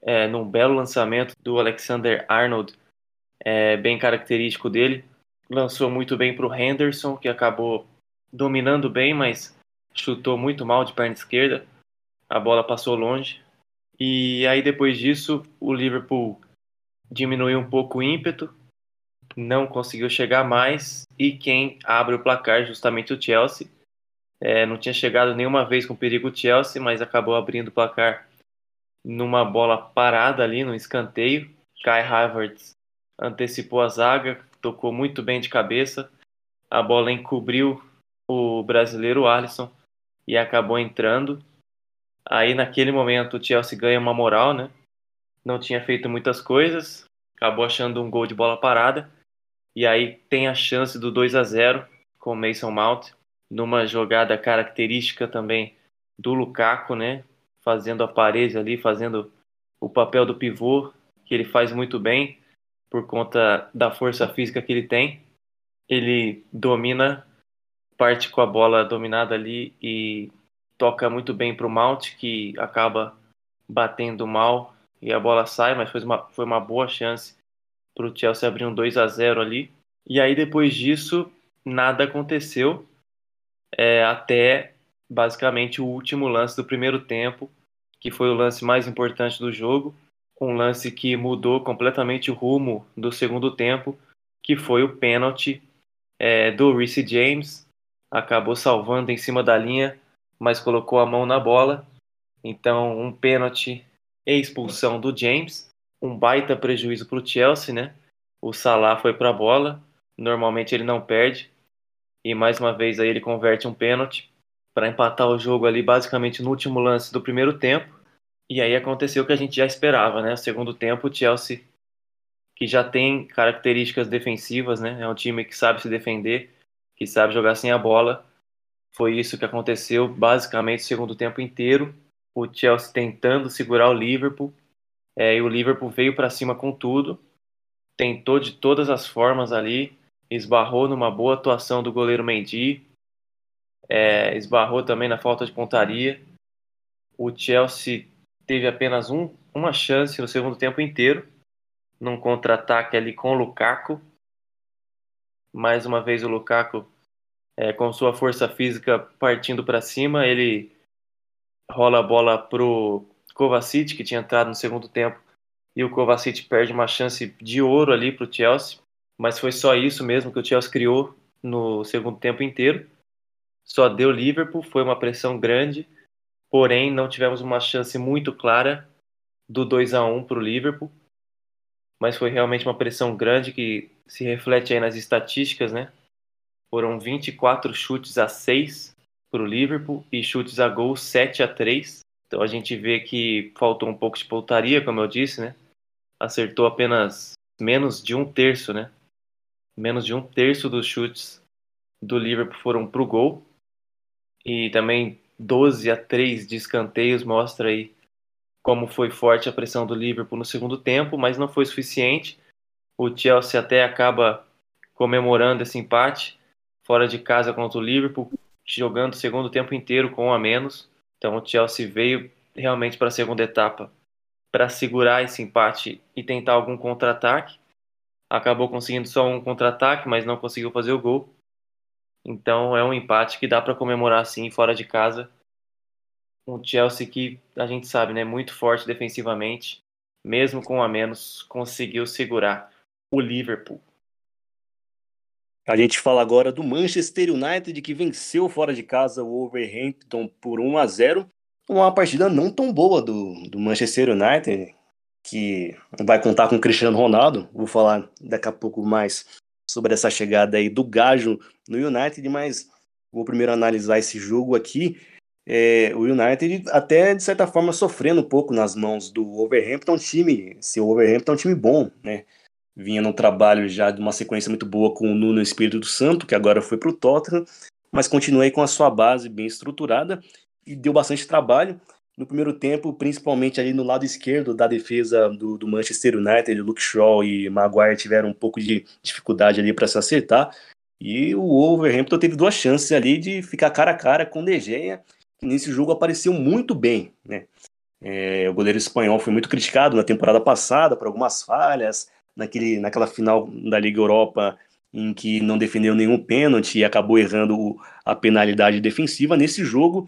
é, num belo lançamento do Alexander Arnold, é, bem característico dele. Lançou muito bem para o Henderson, que acabou dominando bem, mas chutou muito mal de perna esquerda. A bola passou longe. E aí, depois disso, o Liverpool diminuiu um pouco o ímpeto, não conseguiu chegar mais. E quem abre o placar, justamente o Chelsea é, não tinha chegado nenhuma vez com perigo o Chelsea, mas acabou abrindo o placar numa bola parada ali, no escanteio. Kai Havertz antecipou a zaga, tocou muito bem de cabeça. A bola encobriu o brasileiro Alisson e acabou entrando. Aí naquele momento o Chelsea ganha uma moral, né? Não tinha feito muitas coisas, acabou achando um gol de bola parada. E aí tem a chance do 2 a 0 com o Mason Mount numa jogada característica também do Lukaku, né? Fazendo a parede ali, fazendo o papel do pivô, que ele faz muito bem por conta da força física que ele tem. Ele domina, parte com a bola dominada ali e toca muito bem para o Mount, que acaba batendo mal e a bola sai, mas foi uma, foi uma boa chance para o Chelsea abrir um 2 a 0 ali. E aí depois disso nada aconteceu é, até basicamente o último lance do primeiro tempo, que foi o lance mais importante do jogo, um lance que mudou completamente o rumo do segundo tempo, que foi o pênalti é, do Reece James. Acabou salvando em cima da linha, mas colocou a mão na bola. Então, um pênalti e expulsão do James. Um baita prejuízo para o Chelsea, né? O Salah foi para a bola. Normalmente ele não perde. E mais uma vez aí ele converte um pênalti para empatar o jogo ali basicamente no último lance do primeiro tempo. E aí aconteceu o que a gente já esperava, né? Segundo tempo, o Chelsea, que já tem características defensivas, né? É um time que sabe se defender, que sabe jogar sem a bola. Foi isso que aconteceu basicamente o segundo tempo inteiro. O Chelsea tentando segurar o Liverpool. É, e o Liverpool veio para cima com tudo. Tentou de todas as formas ali. Esbarrou numa boa atuação do goleiro Mendy é, esbarrou também na falta de pontaria. O Chelsea teve apenas um, uma chance no segundo tempo inteiro, num contra-ataque ali com o Lukaku. Mais uma vez o Lukaku, é, com sua força física partindo para cima, ele rola a bola pro Kovacic, que tinha entrado no segundo tempo, e o Kovacic perde uma chance de ouro ali para o Chelsea. Mas foi só isso mesmo que o Chelsea criou no segundo tempo inteiro só deu Liverpool, foi uma pressão grande, porém não tivemos uma chance muito clara do 2 a 1 para o Liverpool, mas foi realmente uma pressão grande que se reflete aí nas estatísticas, né? Foram 24 chutes a 6 para o Liverpool e chutes a gol 7 a 3. Então a gente vê que faltou um pouco de pontaria, como eu disse, né? Acertou apenas menos de um terço, né? Menos de um terço dos chutes do Liverpool foram para o gol e também 12 a 3 de escanteios mostra aí como foi forte a pressão do Liverpool no segundo tempo, mas não foi suficiente. O Chelsea até acaba comemorando esse empate fora de casa contra o Liverpool, jogando o segundo tempo inteiro com um a menos. Então o Chelsea veio realmente para a segunda etapa para segurar esse empate e tentar algum contra-ataque. Acabou conseguindo só um contra-ataque, mas não conseguiu fazer o gol. Então é um empate que dá para comemorar assim fora de casa. Um Chelsea que a gente sabe, né, muito forte defensivamente, mesmo com a menos, conseguiu segurar o Liverpool. A gente fala agora do Manchester United que venceu fora de casa o Wolverhampton por 1 a 0. Uma partida não tão boa do, do Manchester United, que vai contar com o Cristiano Ronaldo. Vou falar daqui a pouco mais sobre essa chegada aí do Gajo no United, mas vou primeiro analisar esse jogo aqui. É, o United até de certa forma sofrendo um pouco nas mãos do Wolverhampton, time, se o Wolverhampton é um time bom, né? Vinha no trabalho já de uma sequência muito boa com o Nuno Espírito Santo, que agora foi para o Tottenham, mas continuei com a sua base bem estruturada e deu bastante trabalho. No primeiro tempo, principalmente ali no lado esquerdo da defesa do, do Manchester United, Luke Shaw e Maguire tiveram um pouco de dificuldade ali para se acertar. E o Wolverhampton teve duas chances ali de ficar cara a cara com o De Gea, que nesse jogo apareceu muito bem. Né? É, o goleiro espanhol foi muito criticado na temporada passada por algumas falhas, naquele, naquela final da Liga Europa em que não defendeu nenhum pênalti e acabou errando a penalidade defensiva. Nesse jogo,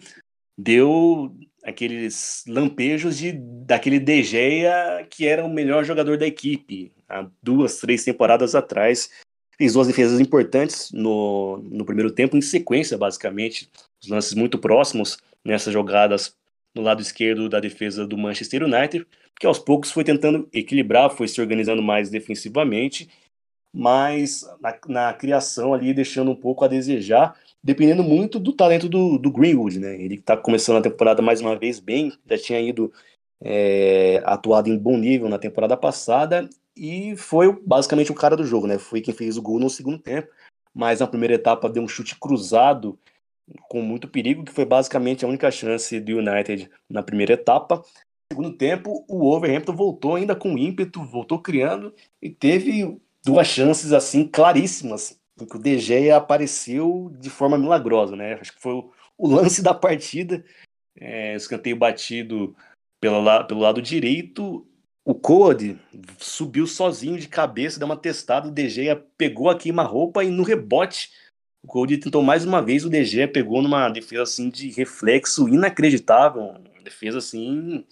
deu aqueles lampejos de daquele De Gea que era o melhor jogador da equipe há duas, três temporadas atrás. Fez duas defesas importantes no, no primeiro tempo, em sequência, basicamente, os lances muito próximos nessas jogadas no lado esquerdo da defesa do Manchester United, que aos poucos foi tentando equilibrar, foi se organizando mais defensivamente, mas na, na criação ali deixando um pouco a desejar dependendo muito do talento do, do Greenwood, né? Ele está começando a temporada mais uma vez bem, já tinha ido é, atuado em bom nível na temporada passada e foi basicamente o cara do jogo, né? Foi quem fez o gol no segundo tempo, mas na primeira etapa deu um chute cruzado com muito perigo, que foi basicamente a única chance do United na primeira etapa. No segundo tempo, o Wolverhampton voltou ainda com ímpeto, voltou criando e teve duas chances assim claríssimas em que o De Gea apareceu de forma milagrosa, né? Acho que foi o, lance da partida, é, escanteio batido pelo, la, pelo lado direito, o Code subiu sozinho de cabeça, deu uma testada, o DG pegou a queima-roupa e no rebote o Cody tentou mais uma vez, o DG pegou numa defesa assim de reflexo inacreditável, uma defesa assim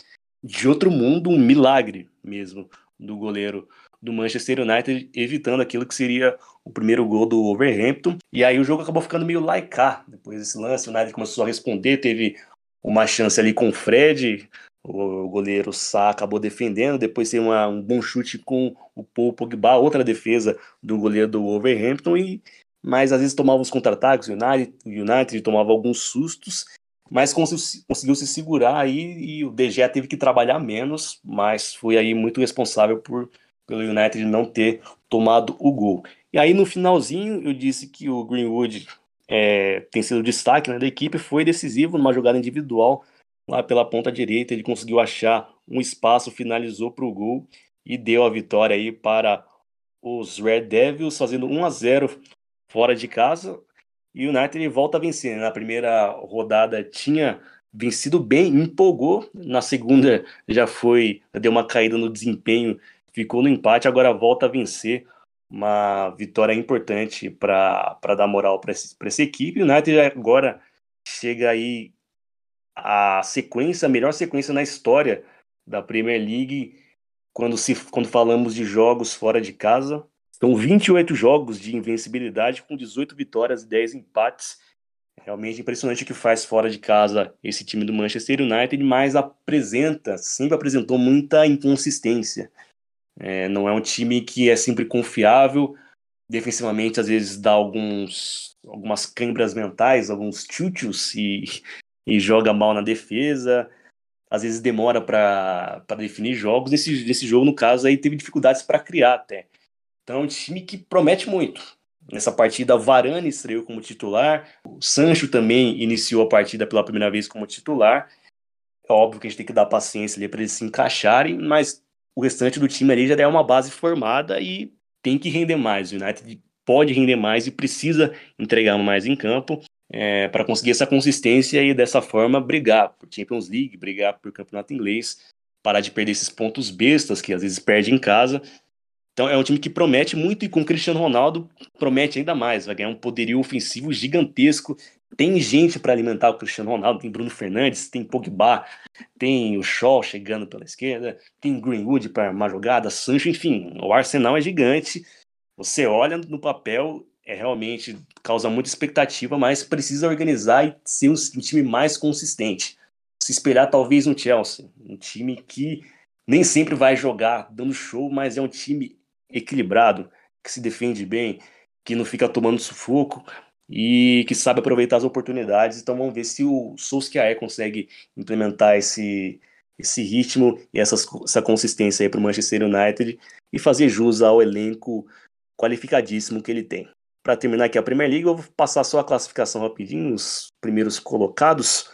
de outro mundo, um milagre mesmo do goleiro do Manchester United, evitando aquilo que seria o primeiro gol do Overhampton. E aí o jogo acabou ficando meio laicar. Depois desse lance, o United começou a responder, teve uma chance ali com o Fred, o goleiro Sá acabou defendendo, depois tem uma, um bom chute com o Paul Pogba, outra defesa do goleiro do Overhampton, e, mas às vezes tomava os contra-ataques, o United, United tomava alguns sustos, mas conseguiu, conseguiu se segurar aí e o DG teve que trabalhar menos, mas foi aí muito responsável por pelo United não ter tomado o gol. E aí no finalzinho eu disse que o Greenwood é, tem sido destaque né, da equipe, foi decisivo numa jogada individual lá pela ponta direita, ele conseguiu achar um espaço, finalizou para o gol e deu a vitória aí para os Red Devils, fazendo 1 a 0 fora de casa. E o United volta a vencer. Né? Na primeira rodada tinha vencido bem, empolgou. Na segunda já foi, deu uma caída no desempenho, ficou no empate, agora volta a vencer. Uma vitória importante para dar moral para essa equipe. O United agora chega aí a sequência, a melhor sequência na história da Premier League quando, se, quando falamos de jogos fora de casa. São 28 jogos de invencibilidade com 18 vitórias e 10 empates. Realmente impressionante o que faz fora de casa esse time do Manchester United, mas apresenta, sempre apresentou muita inconsistência. É, não é um time que é sempre confiável, defensivamente às vezes dá alguns, algumas câimbras mentais, alguns chutios e e joga mal na defesa, às vezes demora para definir jogos. Nesse, nesse jogo, no caso, aí teve dificuldades para criar até. Então é um time que promete muito. Nessa partida, Varane estreou como titular, o Sancho também iniciou a partida pela primeira vez como titular. É óbvio que a gente tem que dar paciência ali para eles se encaixarem, mas o restante do time ali já é uma base formada e tem que render mais. O United pode render mais e precisa entregar mais em campo é, para conseguir essa consistência e dessa forma brigar por Champions League, brigar por campeonato inglês, parar de perder esses pontos bestas que às vezes perde em casa. Então é um time que promete muito e com Cristiano Ronaldo promete ainda mais, vai ganhar um poderio ofensivo gigantesco. Tem gente para alimentar o Cristiano Ronaldo, tem Bruno Fernandes, tem Pogba, tem o Shaw chegando pela esquerda, tem Greenwood para uma jogada, Sancho, enfim, o arsenal é gigante. Você olha no papel é realmente causa muita expectativa, mas precisa organizar e ser um, um, time mais consistente. Se esperar talvez um Chelsea, um time que nem sempre vai jogar dando show, mas é um time equilibrado, que se defende bem, que não fica tomando sufoco e que sabe aproveitar as oportunidades. Então vamos ver se o Solskjaer consegue implementar esse esse ritmo e essa, essa consistência para o Manchester United e fazer jus ao elenco qualificadíssimo que ele tem. Para terminar aqui a Premier League, eu vou passar só a classificação rapidinho, os primeiros colocados.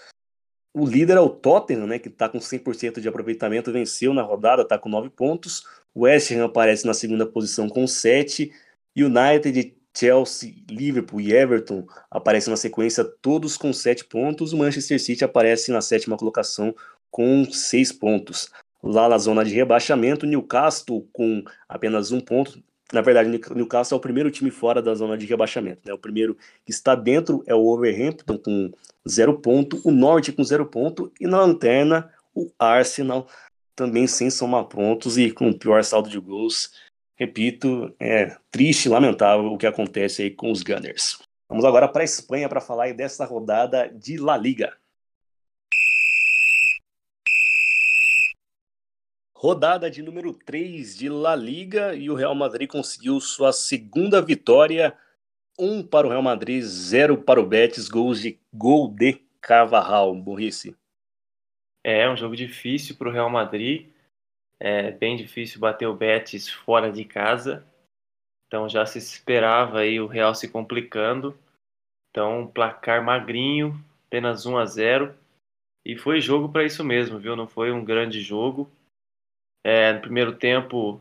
O líder é o Tottenham, né, que está com 100% de aproveitamento, venceu na rodada, está com 9 pontos. O West Ham aparece na segunda posição com 7. United, Chelsea, Liverpool e Everton aparecem na sequência, todos com 7 pontos. O Manchester City aparece na sétima colocação com 6 pontos. Lá na zona de rebaixamento, Newcastle com apenas um ponto, na verdade, o Newcastle é o primeiro time fora da zona de rebaixamento. Né? O primeiro que está dentro é o Overhampton com zero ponto, o Norte com zero ponto e na lanterna o Arsenal também sem somar pontos e com o pior saldo de gols. Repito, é triste, lamentável o que acontece aí com os Gunners. Vamos agora para a Espanha para falar dessa rodada de La Liga. Rodada de número 3 de La Liga e o Real Madrid conseguiu sua segunda vitória. Um para o Real Madrid, zero para o Betis, gols de gol de Carvajal, Burrice. É um jogo difícil para o Real Madrid. É bem difícil bater o Betis fora de casa. Então já se esperava aí o Real se complicando. Então, placar magrinho, apenas 1 a 0. E foi jogo para isso mesmo, viu? Não foi um grande jogo. É, no primeiro tempo,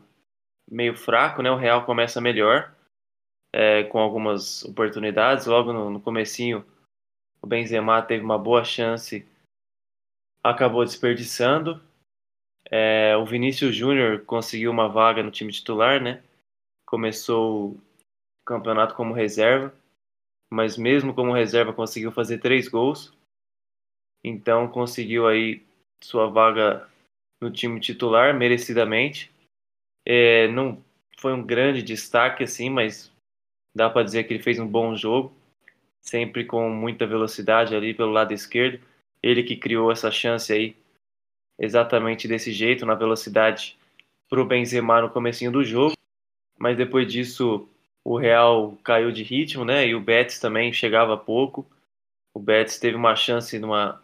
meio fraco, né? O Real começa melhor, é, com algumas oportunidades. Logo no, no comecinho, o Benzema teve uma boa chance, acabou desperdiçando. É, o Vinícius Júnior conseguiu uma vaga no time titular, né? Começou o campeonato como reserva, mas mesmo como reserva conseguiu fazer três gols. Então conseguiu aí sua vaga no time titular merecidamente. É, não foi um grande destaque assim, mas dá para dizer que ele fez um bom jogo, sempre com muita velocidade ali pelo lado esquerdo. Ele que criou essa chance aí exatamente desse jeito, na velocidade para o Benzema no comecinho do jogo, mas depois disso o Real caiu de ritmo, né? E o Betis também chegava pouco. O Betis teve uma chance numa,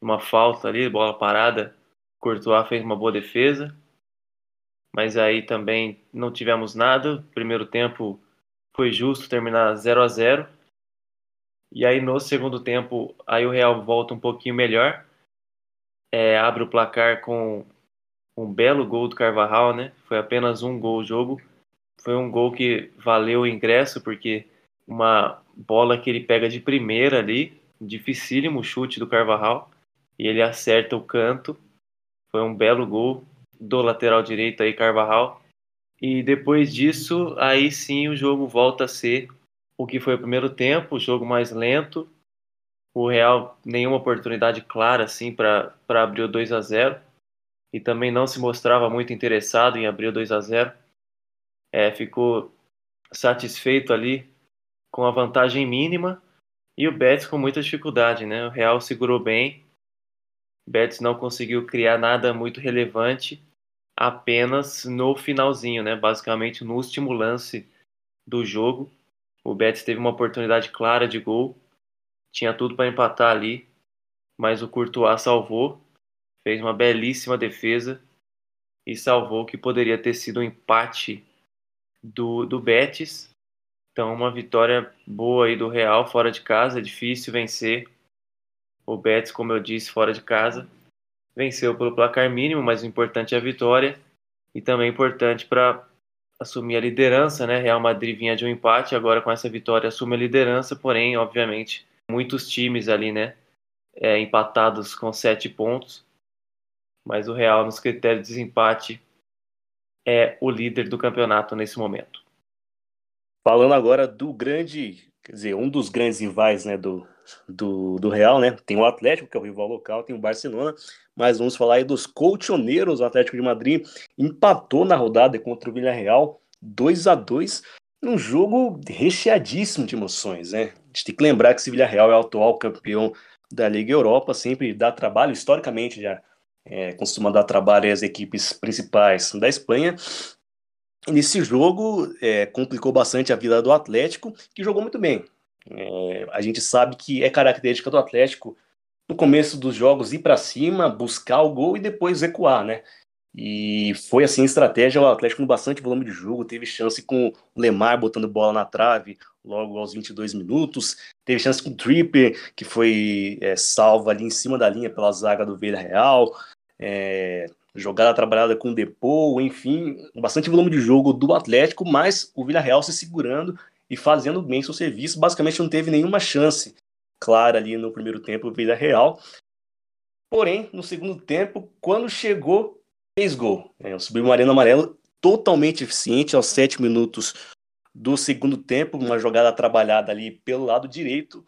numa falta ali, bola parada. Courtois fez uma boa defesa, mas aí também não tivemos nada. Primeiro tempo foi justo terminar 0 a 0 e aí no segundo tempo aí o Real volta um pouquinho melhor é, abre o placar com um belo gol do Carvajal, né? Foi apenas um gol o jogo. Foi um gol que valeu o ingresso, porque uma bola que ele pega de primeira ali, dificílimo chute do Carvajal, e ele acerta o canto. Foi um belo gol do lateral direito aí, Carvajal. E depois disso, aí sim o jogo volta a ser o que foi o primeiro tempo, o jogo mais lento, o Real nenhuma oportunidade clara assim para abrir o 2 a 0 e também não se mostrava muito interessado em abrir o 2 a 0 é, ficou satisfeito ali com a vantagem mínima. E o Betis com muita dificuldade, né? O Real segurou bem, o Betis não conseguiu criar nada muito relevante apenas no finalzinho, né? Basicamente no último lance do jogo, o Betis teve uma oportunidade clara de gol tinha tudo para empatar ali, mas o Courtois salvou, fez uma belíssima defesa e salvou que poderia ter sido um empate do, do Betis. Então, uma vitória boa aí do Real fora de casa, é difícil vencer. O Betis, como eu disse, fora de casa, venceu pelo placar mínimo, mas o importante é a vitória e também importante para assumir a liderança, né? Real Madrid vinha de um empate, agora com essa vitória assume a liderança, porém, obviamente, muitos times ali, né? É, empatados com sete pontos. Mas o Real, nos critérios de desempate, é o líder do campeonato nesse momento. Falando agora do grande, quer dizer, um dos grandes rivais né, do, do, do Real, né? Tem o Atlético, que é o rival local, tem o Barcelona, mas vamos falar aí dos colchoneiros. O Atlético de Madrid empatou na rodada contra o Villarreal 2 a 2 num jogo recheadíssimo de emoções, né? A gente tem que lembrar que esse Villarreal é o atual campeão da Liga Europa, sempre dá trabalho, historicamente já é, costuma dar trabalho às equipes principais da Espanha. E nesse jogo é, complicou bastante a vida do Atlético, que jogou muito bem. É, a gente sabe que é característica do Atlético no começo dos jogos ir para cima, buscar o gol e depois recuar, né? E foi assim estratégia, o Atlético com bastante volume de jogo, teve chance com o Lemar botando bola na trave logo aos 22 minutos, teve chance com o Tripper, que foi é, salvo ali em cima da linha pela zaga do Vila Real, é, jogada trabalhada com o Depô, enfim, bastante volume de jogo do Atlético, mas o Vila Real se segurando e fazendo bem seu serviço, basicamente não teve nenhuma chance clara ali no primeiro tempo Vila Real. Porém, no segundo tempo, quando chegou fez gol. É, o Submarino Amarelo totalmente eficiente aos sete minutos do segundo tempo, uma jogada trabalhada ali pelo lado direito,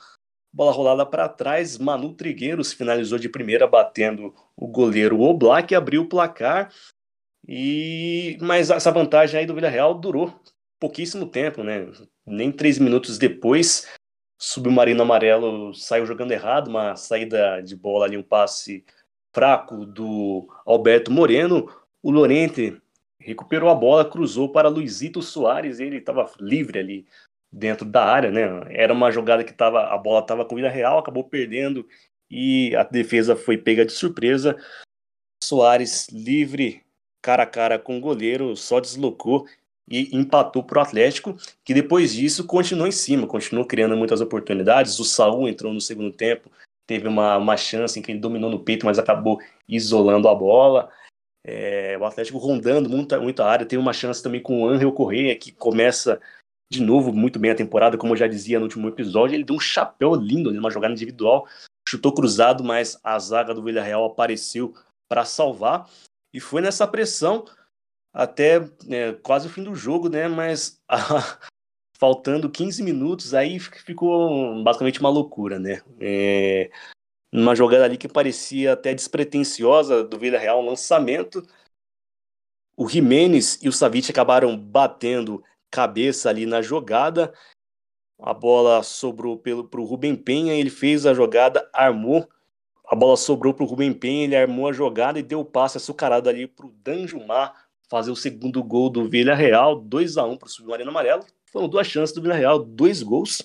bola rolada para trás, Manu Trigueiros finalizou de primeira batendo o goleiro Oblak, abriu o placar, e mas essa vantagem aí do Villarreal durou pouquíssimo tempo, né? Nem três minutos depois, Submarino Amarelo saiu jogando errado, uma saída de bola ali, um passe fraco do Alberto Moreno, o Lorente recuperou a bola, cruzou para Luizito Soares, ele estava livre ali dentro da área, né? Era uma jogada que tava, a bola estava com vida real, acabou perdendo e a defesa foi pega de surpresa. Soares livre, cara a cara com o goleiro, só deslocou e empatou para o Atlético, que depois disso continuou em cima, continuou criando muitas oportunidades. O Saul entrou no segundo tempo, teve uma, uma chance em que ele dominou no peito, mas acabou isolando a bola. É, o Atlético rondando muita, muita área, tem uma chance também com o Angel Correia, que começa de novo muito bem a temporada, como eu já dizia no último episódio, ele deu um chapéu lindo numa jogada individual, chutou cruzado, mas a zaga do Villarreal apareceu para salvar. E foi nessa pressão até é, quase o fim do jogo, né? Mas a, faltando 15 minutos, aí ficou basicamente uma loucura, né? É, numa jogada ali que parecia até despretensiosa do Vila Real, um lançamento. O Jimenez e o Savic acabaram batendo cabeça ali na jogada. A bola sobrou para o Rubem Penha, ele fez a jogada, armou. A bola sobrou para o Rubem Penha, ele armou a jogada e deu o passe açucarado ali para o Danjumar fazer o segundo gol do Vila Real, 2 a 1 para o Submarino Amarelo. Foram duas chances do Vila Real, dois gols.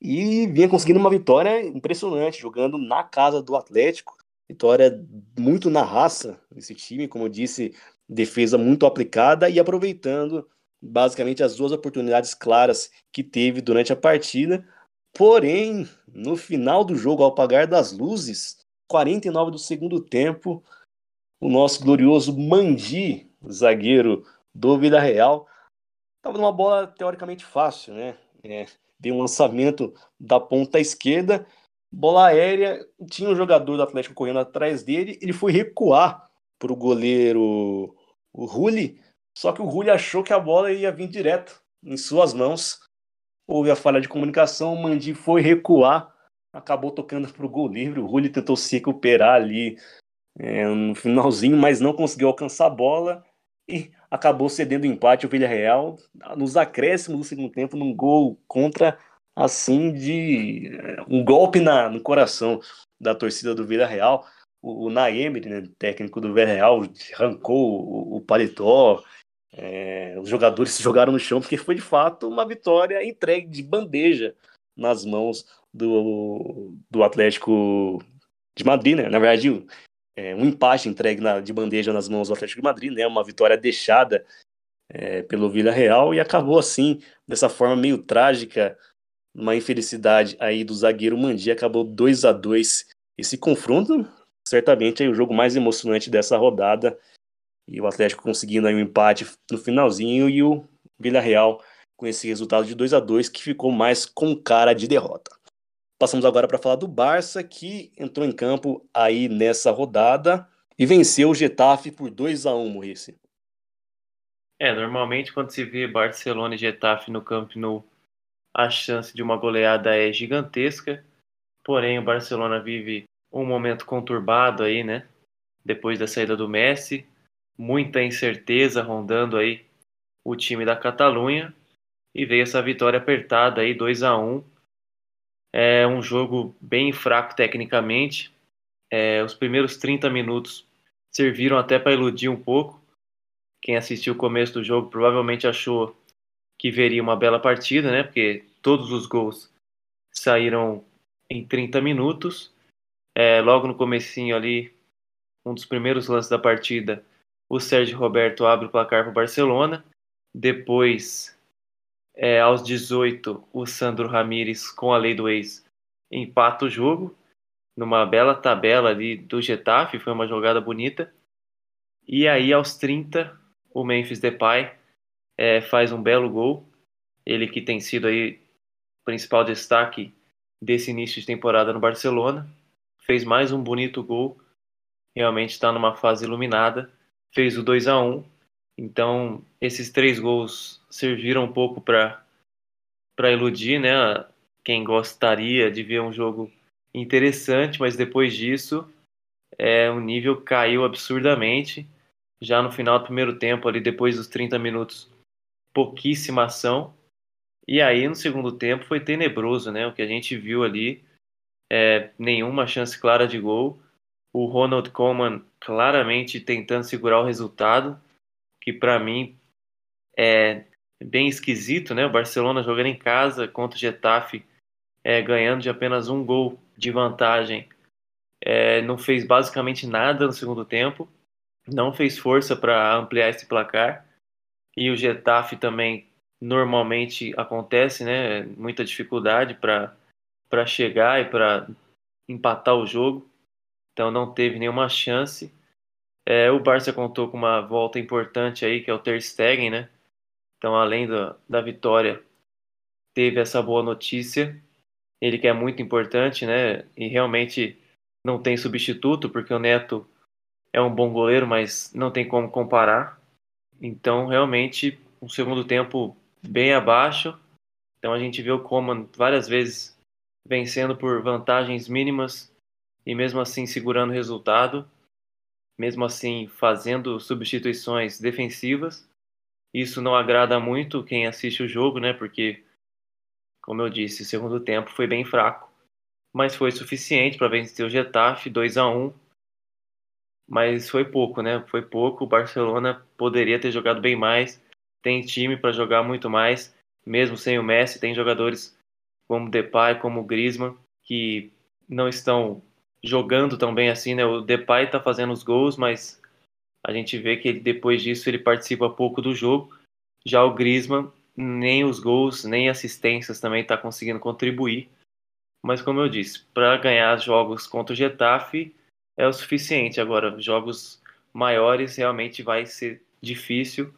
E vinha conseguindo uma vitória impressionante, jogando na casa do Atlético. Vitória muito na raça desse time, como eu disse, defesa muito aplicada e aproveitando basicamente as duas oportunidades claras que teve durante a partida. Porém, no final do jogo, ao apagar das luzes, 49 do segundo tempo, o nosso glorioso Mandi, zagueiro do Vila Real, estava numa bola teoricamente fácil, né? É, deu um lançamento da ponta esquerda, bola aérea, tinha um jogador do Atlético correndo atrás dele, ele foi recuar para o goleiro o Rulli, só que o Rulli achou que a bola ia vir direto em suas mãos. Houve a falha de comunicação, o Mandi foi recuar, acabou tocando para o gol livre. O Rulli tentou se recuperar ali é, no finalzinho, mas não conseguiu alcançar a bola e acabou cedendo o empate o Villarreal nos acréscimos do segundo tempo num gol contra assim de um golpe na, no coração da torcida do Villarreal. O, o Naemer, né, técnico do Villarreal, arrancou o, o paletó, é, os jogadores se jogaram no chão porque foi de fato uma vitória entregue de bandeja nas mãos do, do Atlético de Madrid, né? Na verdade, é, um empate entregue na, de bandeja nas mãos do Atlético de Madrid, né? Uma vitória deixada é, pelo Villarreal e acabou assim, dessa forma meio trágica, uma infelicidade aí do zagueiro Mandi, acabou 2 a 2 esse confronto, certamente é o jogo mais emocionante dessa rodada e o Atlético conseguindo aí um empate no finalzinho e o Villarreal com esse resultado de 2 a 2 que ficou mais com cara de derrota. Passamos agora para falar do Barça, que entrou em campo aí nessa rodada e venceu o Getafe por 2 a 1 Murici. É, normalmente quando se vê Barcelona e Getafe no Camp Nou, a chance de uma goleada é gigantesca. Porém, o Barcelona vive um momento conturbado aí, né? Depois da saída do Messi, muita incerteza rondando aí o time da Catalunha e veio essa vitória apertada aí 2 a 1 é um jogo bem fraco tecnicamente. É, os primeiros 30 minutos serviram até para iludir um pouco. Quem assistiu o começo do jogo provavelmente achou que veria uma bela partida né? Porque todos os gols saíram em 30 minutos. É, logo no comecinho ali um dos primeiros lances da partida o Sérgio Roberto abre o placar para o Barcelona. Depois, é, aos 18, o Sandro Ramírez, com a lei do ex, empata o jogo. Numa bela tabela ali do Getafe, foi uma jogada bonita. E aí, aos 30, o Memphis Depay é, faz um belo gol. Ele que tem sido aí o principal destaque desse início de temporada no Barcelona. Fez mais um bonito gol. Realmente está numa fase iluminada fez o 2 a 1 Então, esses três gols serviram um pouco para iludir, né? Quem gostaria de ver um jogo interessante, mas depois disso, é, o nível caiu absurdamente. Já no final do primeiro tempo, ali depois dos 30 minutos, pouquíssima ação. E aí no segundo tempo foi tenebroso, né? O que a gente viu ali, é, nenhuma chance clara de gol o Ronald Koeman claramente tentando segurar o resultado, que para mim é bem esquisito, né? O Barcelona jogando em casa contra o Getafe, é, ganhando de apenas um gol de vantagem, é, não fez basicamente nada no segundo tempo, não fez força para ampliar esse placar. E o Getafe também normalmente acontece, né? Muita dificuldade para chegar e para empatar o jogo então não teve nenhuma chance. É, o Barça contou com uma volta importante aí, que é o Ter Stegen, né? Então, além da, da vitória, teve essa boa notícia. Ele que é muito importante, né? E realmente não tem substituto, porque o Neto é um bom goleiro, mas não tem como comparar. Então, realmente, um segundo tempo bem abaixo. Então, a gente viu o Coman várias vezes vencendo por vantagens mínimas e mesmo assim segurando o resultado, mesmo assim fazendo substituições defensivas. Isso não agrada muito quem assiste o jogo, né? Porque, como eu disse, o segundo tempo foi bem fraco, mas foi suficiente para vencer o Getafe 2 a 1 mas foi pouco, né? Foi pouco. O Barcelona poderia ter jogado bem mais. Tem time para jogar muito mais, mesmo sem o Messi. Tem jogadores como Depay, como Griezmann, que não estão jogando tão bem assim, né? O Depay está fazendo os gols, mas a gente vê que ele, depois disso ele participa pouco do jogo. Já o Griezmann, nem os gols, nem assistências também está conseguindo contribuir. Mas como eu disse, para ganhar jogos contra o Getafe, é o suficiente. Agora, jogos maiores realmente vai ser difícil,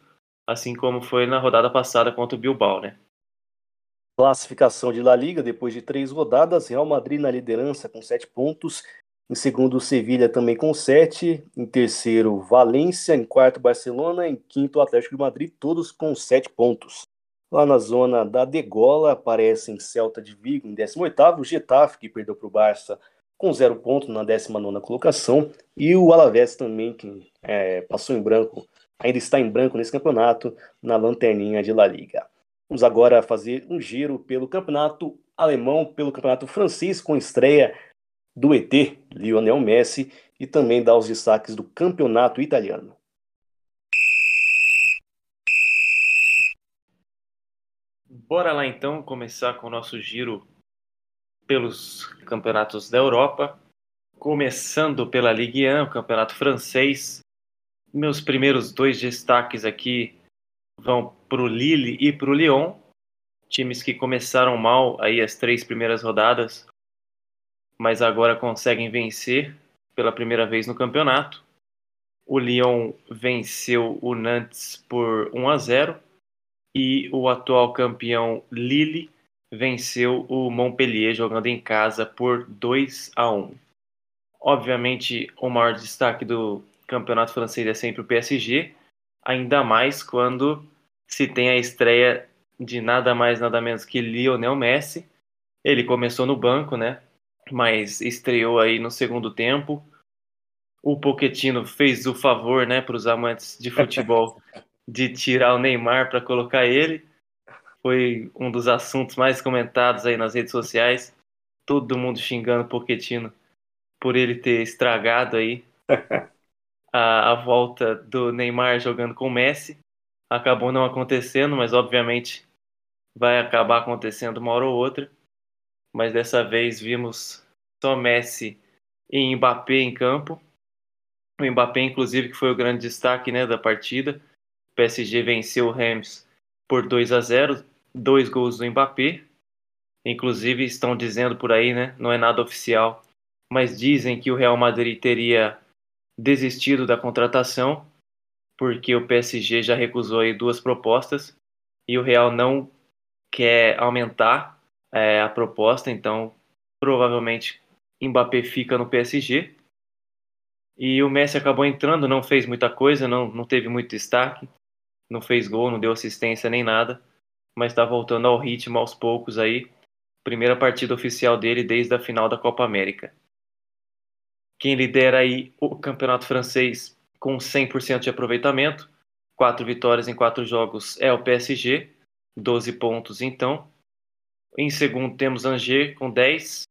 assim como foi na rodada passada contra o Bilbao, né? Classificação de La Liga, depois de três rodadas, Real Madrid na liderança com sete pontos, em segundo Sevilha também com sete, em terceiro Valência, em quarto Barcelona, em quinto Atlético de Madrid, todos com sete pontos. Lá na zona da degola aparecem Celta de Vigo em 18º, Getafe, que perdeu para o Barça com zero ponto na 19 colocação, e o Alavés também, que é, passou em branco, ainda está em branco nesse campeonato, na lanterninha de La Liga. Vamos agora fazer um giro pelo campeonato alemão, pelo campeonato francês, com estreia do ET, Lionel Messi, e também dar os destaques do campeonato italiano. Bora lá então começar com o nosso giro pelos campeonatos da Europa, começando pela Ligue 1, o campeonato francês. Meus primeiros dois destaques aqui vão para o Lille e para o Lyon, times que começaram mal aí as três primeiras rodadas, mas agora conseguem vencer pela primeira vez no campeonato. O Lyon venceu o Nantes por 1 a 0 e o atual campeão Lille venceu o Montpellier jogando em casa por 2 a 1. Obviamente, o maior destaque do campeonato francês é sempre o PSG, ainda mais quando se tem a estreia de nada mais nada menos que Lionel Messi. Ele começou no banco, né? Mas estreou aí no segundo tempo. O Pochettino fez o favor, né, para os amantes de futebol de tirar o Neymar para colocar ele foi um dos assuntos mais comentados aí nas redes sociais. Todo mundo xingando o Pochettino por ele ter estragado aí a, a volta do Neymar jogando com o Messi. Acabou não acontecendo, mas obviamente vai acabar acontecendo uma hora ou outra. Mas dessa vez vimos só Messi e Mbappé em campo. O Mbappé, inclusive, que foi o grande destaque né, da partida. O PSG venceu o Rams por 2 a 0 dois gols do Mbappé. Inclusive estão dizendo por aí, né? Não é nada oficial, mas dizem que o Real Madrid teria desistido da contratação porque o PSG já recusou aí duas propostas e o Real não quer aumentar é, a proposta, então provavelmente Mbappé fica no PSG. E o Messi acabou entrando, não fez muita coisa, não, não teve muito destaque, não fez gol, não deu assistência nem nada mas está voltando ao ritmo aos poucos aí. Primeira partida oficial dele desde a final da Copa América. Quem lidera aí o campeonato francês com 100% de aproveitamento, quatro vitórias em quatro jogos é o PSG, 12 pontos então. Em segundo temos Angers com 10,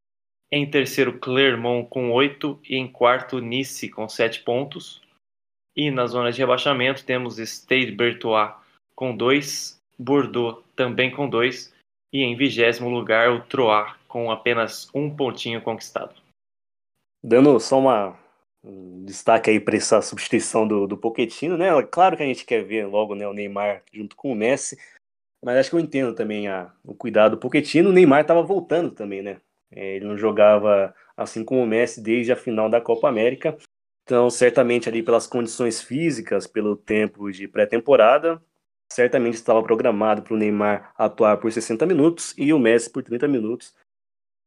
em terceiro Clermont com 8 e em quarto Nice com 7 pontos. E na zona de rebaixamento temos Stade Bertois com 2, Bordeaux também com dois, e em vigésimo lugar o Troyes com apenas um pontinho conquistado. Dando só uma, um destaque aí para essa substituição do, do Pochettino, né? Claro que a gente quer ver logo né, o Neymar junto com o Messi, mas acho que eu entendo também a, o cuidado do Pochettino. O Neymar estava voltando também, né? É, ele não jogava assim como o Messi desde a final da Copa América. Então, certamente ali pelas condições físicas, pelo tempo de pré-temporada, certamente estava programado para o Neymar atuar por 60 minutos e o Messi por 30 minutos.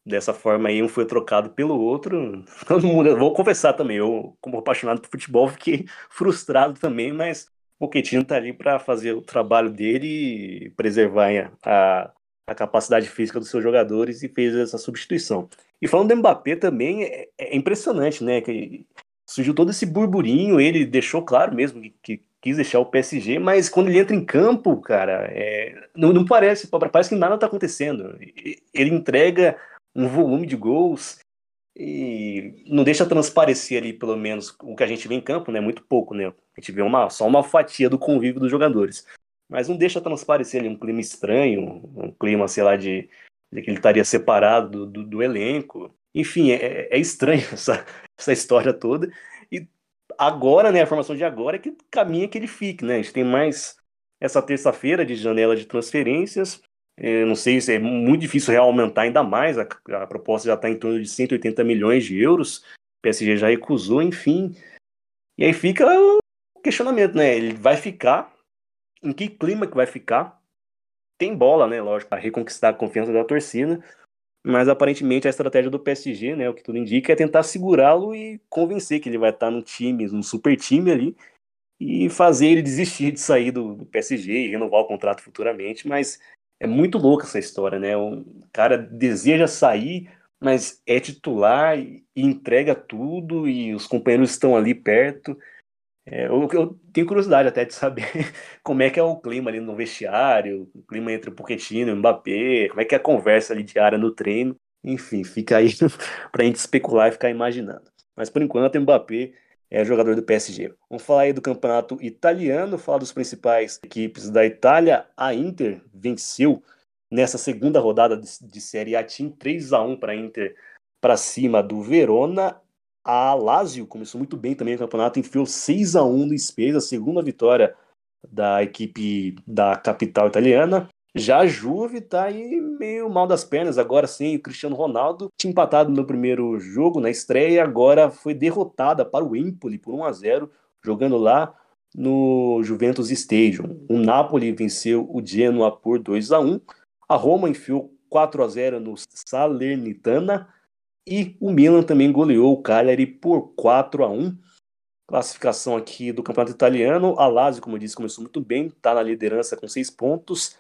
Dessa forma aí, um foi trocado pelo outro. Todo mundo, vou confessar também, eu, como apaixonado por futebol, fiquei frustrado também, mas o Pochettino tá ali para fazer o trabalho dele e preservar a, a capacidade física dos seus jogadores e fez essa substituição. E falando do Mbappé também, é, é impressionante, né? Que surgiu todo esse burburinho, ele deixou claro mesmo que, que quis deixar o PSG, mas quando ele entra em campo, cara, é, não, não, parece, parece que nada tá acontecendo. Ele entrega um volume de gols e não deixa transparecer ali, pelo menos, o que a gente vê em campo, né? Muito pouco, né? A gente vê uma, só uma fatia do convívio dos jogadores. Mas não deixa transparecer ali um clima estranho, um clima, sei lá, de, de que ele estaria separado do, do, do elenco. Enfim, é, é estranho essa, essa história toda. E agora, né, a formação de agora é que caminha que ele fique, né? A gente tem mais essa terça-feira de janela de transferências. É, não sei se é muito difícil aumentar ainda mais. A, a proposta já está em torno de 180 milhões de euros. O PSG já recusou, enfim. E aí fica o questionamento, né? Ele vai ficar? Em que clima que vai ficar? Tem bola, né? Lógico, para reconquistar a confiança da torcida. Mas aparentemente a estratégia do PSG, né, o que tudo indica, é tentar segurá-lo e convencer que ele vai estar num time, num super time ali, e fazer ele desistir de sair do, do PSG e renovar o contrato futuramente. Mas é muito louca essa história, né? O cara deseja sair, mas é titular e entrega tudo, e os companheiros estão ali perto. É, eu, eu, tenho curiosidade até de saber como é que é o clima ali no vestiário, o clima entre o Pochettino e o Mbappé, como é que é a conversa ali diária no treino. Enfim, fica aí para a gente especular e ficar imaginando. Mas por enquanto, o Mbappé é jogador do PSG. Vamos falar aí do campeonato italiano, falar dos principais equipes da Itália. A Inter venceu nessa segunda rodada de, de Série A, Team 3 a 1 para a Inter para cima do Verona. A Lazio começou muito bem também o campeonato, enfiou 6 a 1 no Spezia, segunda vitória da equipe da capital italiana. Já a Juve tá aí meio mal das pernas, agora sim, o Cristiano Ronaldo tinha empatado no primeiro jogo, na estreia, agora foi derrotada para o Empoli por 1 a 0 jogando lá no Juventus Stadium. O Napoli venceu o Genoa por 2 a 1 a Roma enfiou 4 a 0 no Salernitana e o Milan também goleou o Cagliari por 4 a 1 Classificação aqui do campeonato italiano. A Lazio, como eu disse, começou muito bem, está na liderança com 6 pontos.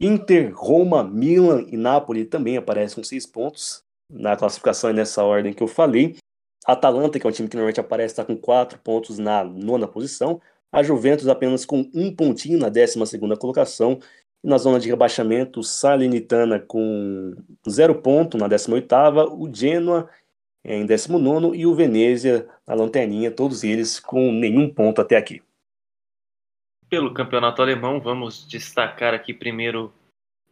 Inter, Roma, Milan e Napoli também aparecem com 6 pontos na classificação nessa ordem que eu falei. Atalanta, que é um time que normalmente aparece, está com 4 pontos na nona posição. A Juventus apenas com um pontinho na 12 colocação. Na zona de rebaixamento, Salernitana com zero ponto na 18ª, o Genoa em 19 e o Venezia na lanterninha, todos eles com nenhum ponto até aqui. Pelo campeonato alemão, vamos destacar aqui primeiro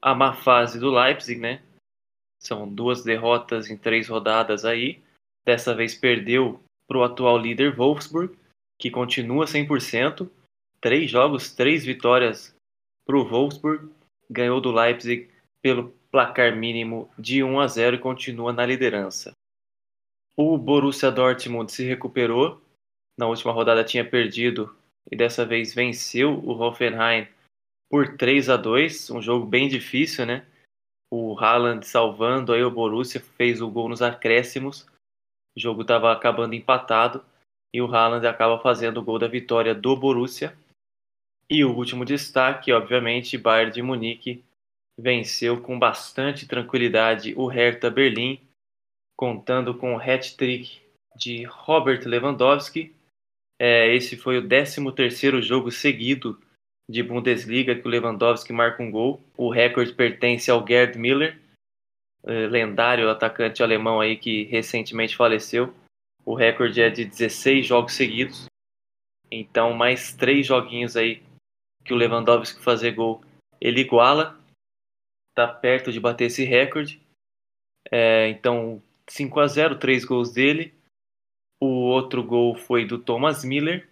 a má fase do Leipzig, né? São duas derrotas em três rodadas aí. Dessa vez perdeu para o atual líder Wolfsburg, que continua 100%. Três jogos, três vitórias para o Wolfsburg, ganhou do Leipzig pelo placar mínimo de 1 a 0 e continua na liderança. O Borussia Dortmund se recuperou, na última rodada tinha perdido e dessa vez venceu o Hoffenheim por 3 a 2, um jogo bem difícil, né? O Haaland salvando aí o Borussia fez o gol nos acréscimos. O jogo estava acabando empatado e o Haaland acaba fazendo o gol da vitória do Borussia. E o último destaque, obviamente, Bayern de Munique venceu com bastante tranquilidade o Hertha Berlim, contando com o hat-trick de Robert Lewandowski. É, esse foi o 13º jogo seguido de Bundesliga que o Lewandowski marca um gol. O recorde pertence ao Gerd Miller, é, lendário atacante alemão aí que recentemente faleceu. O recorde é de 16 jogos seguidos. Então, mais três joguinhos aí que o Lewandowski fazer gol, ele iguala, está perto de bater esse recorde. É, então, 5 a 0 três gols dele. O outro gol foi do Thomas Miller,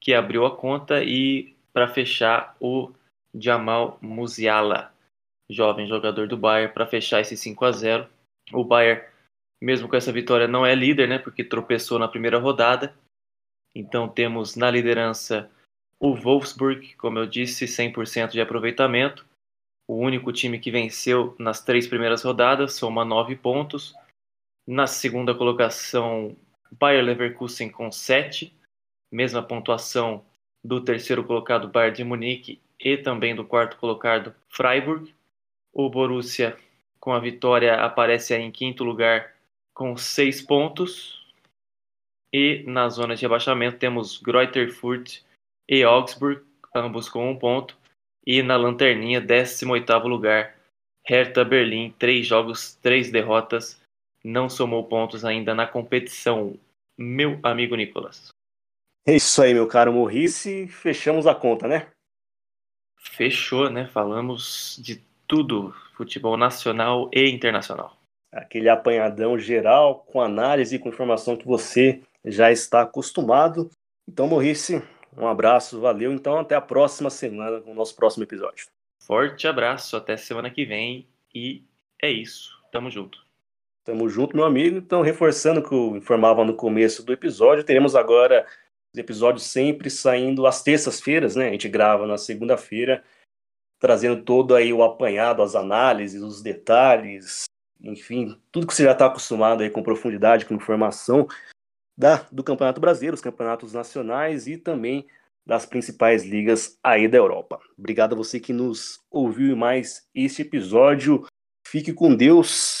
que abriu a conta, e para fechar, o Jamal Musiala, jovem jogador do Bayern, para fechar esse 5 a 0 O Bayern, mesmo com essa vitória, não é líder, né, porque tropeçou na primeira rodada. Então, temos na liderança o Wolfsburg, como eu disse, 100% de aproveitamento. o único time que venceu nas três primeiras rodadas, soma nove pontos. Na segunda colocação, Bayer Leverkusen com sete, mesma pontuação do terceiro colocado Bayern de Munique e também do quarto colocado Freiburg. O Borussia, com a vitória, aparece em quinto lugar com seis pontos. E na zona de rebaixamento temos Greuther Fürth e Augsburg, ambos com um ponto. E na lanterninha, 18º lugar, Hertha Berlim, três jogos, três derrotas, não somou pontos ainda na competição. Meu amigo Nicolas. É isso aí, meu caro Morrice. Fechamos a conta, né? Fechou, né? Falamos de tudo, futebol nacional e internacional. Aquele apanhadão geral, com análise e com informação que você já está acostumado. Então, Morrice, um abraço, valeu. Então, até a próxima semana com o nosso próximo episódio. Forte abraço, até semana que vem e é isso. Tamo junto. Tamo junto, meu amigo. Então, reforçando o que eu informava no começo do episódio, teremos agora os episódios sempre saindo às terças-feiras, né? A gente grava na segunda-feira, trazendo todo aí o apanhado, as análises, os detalhes, enfim, tudo que você já está acostumado aí com profundidade, com informação da, do Campeonato Brasileiro, os campeonatos nacionais e também das principais ligas aí da Europa. Obrigado a você que nos ouviu mais este episódio. Fique com Deus,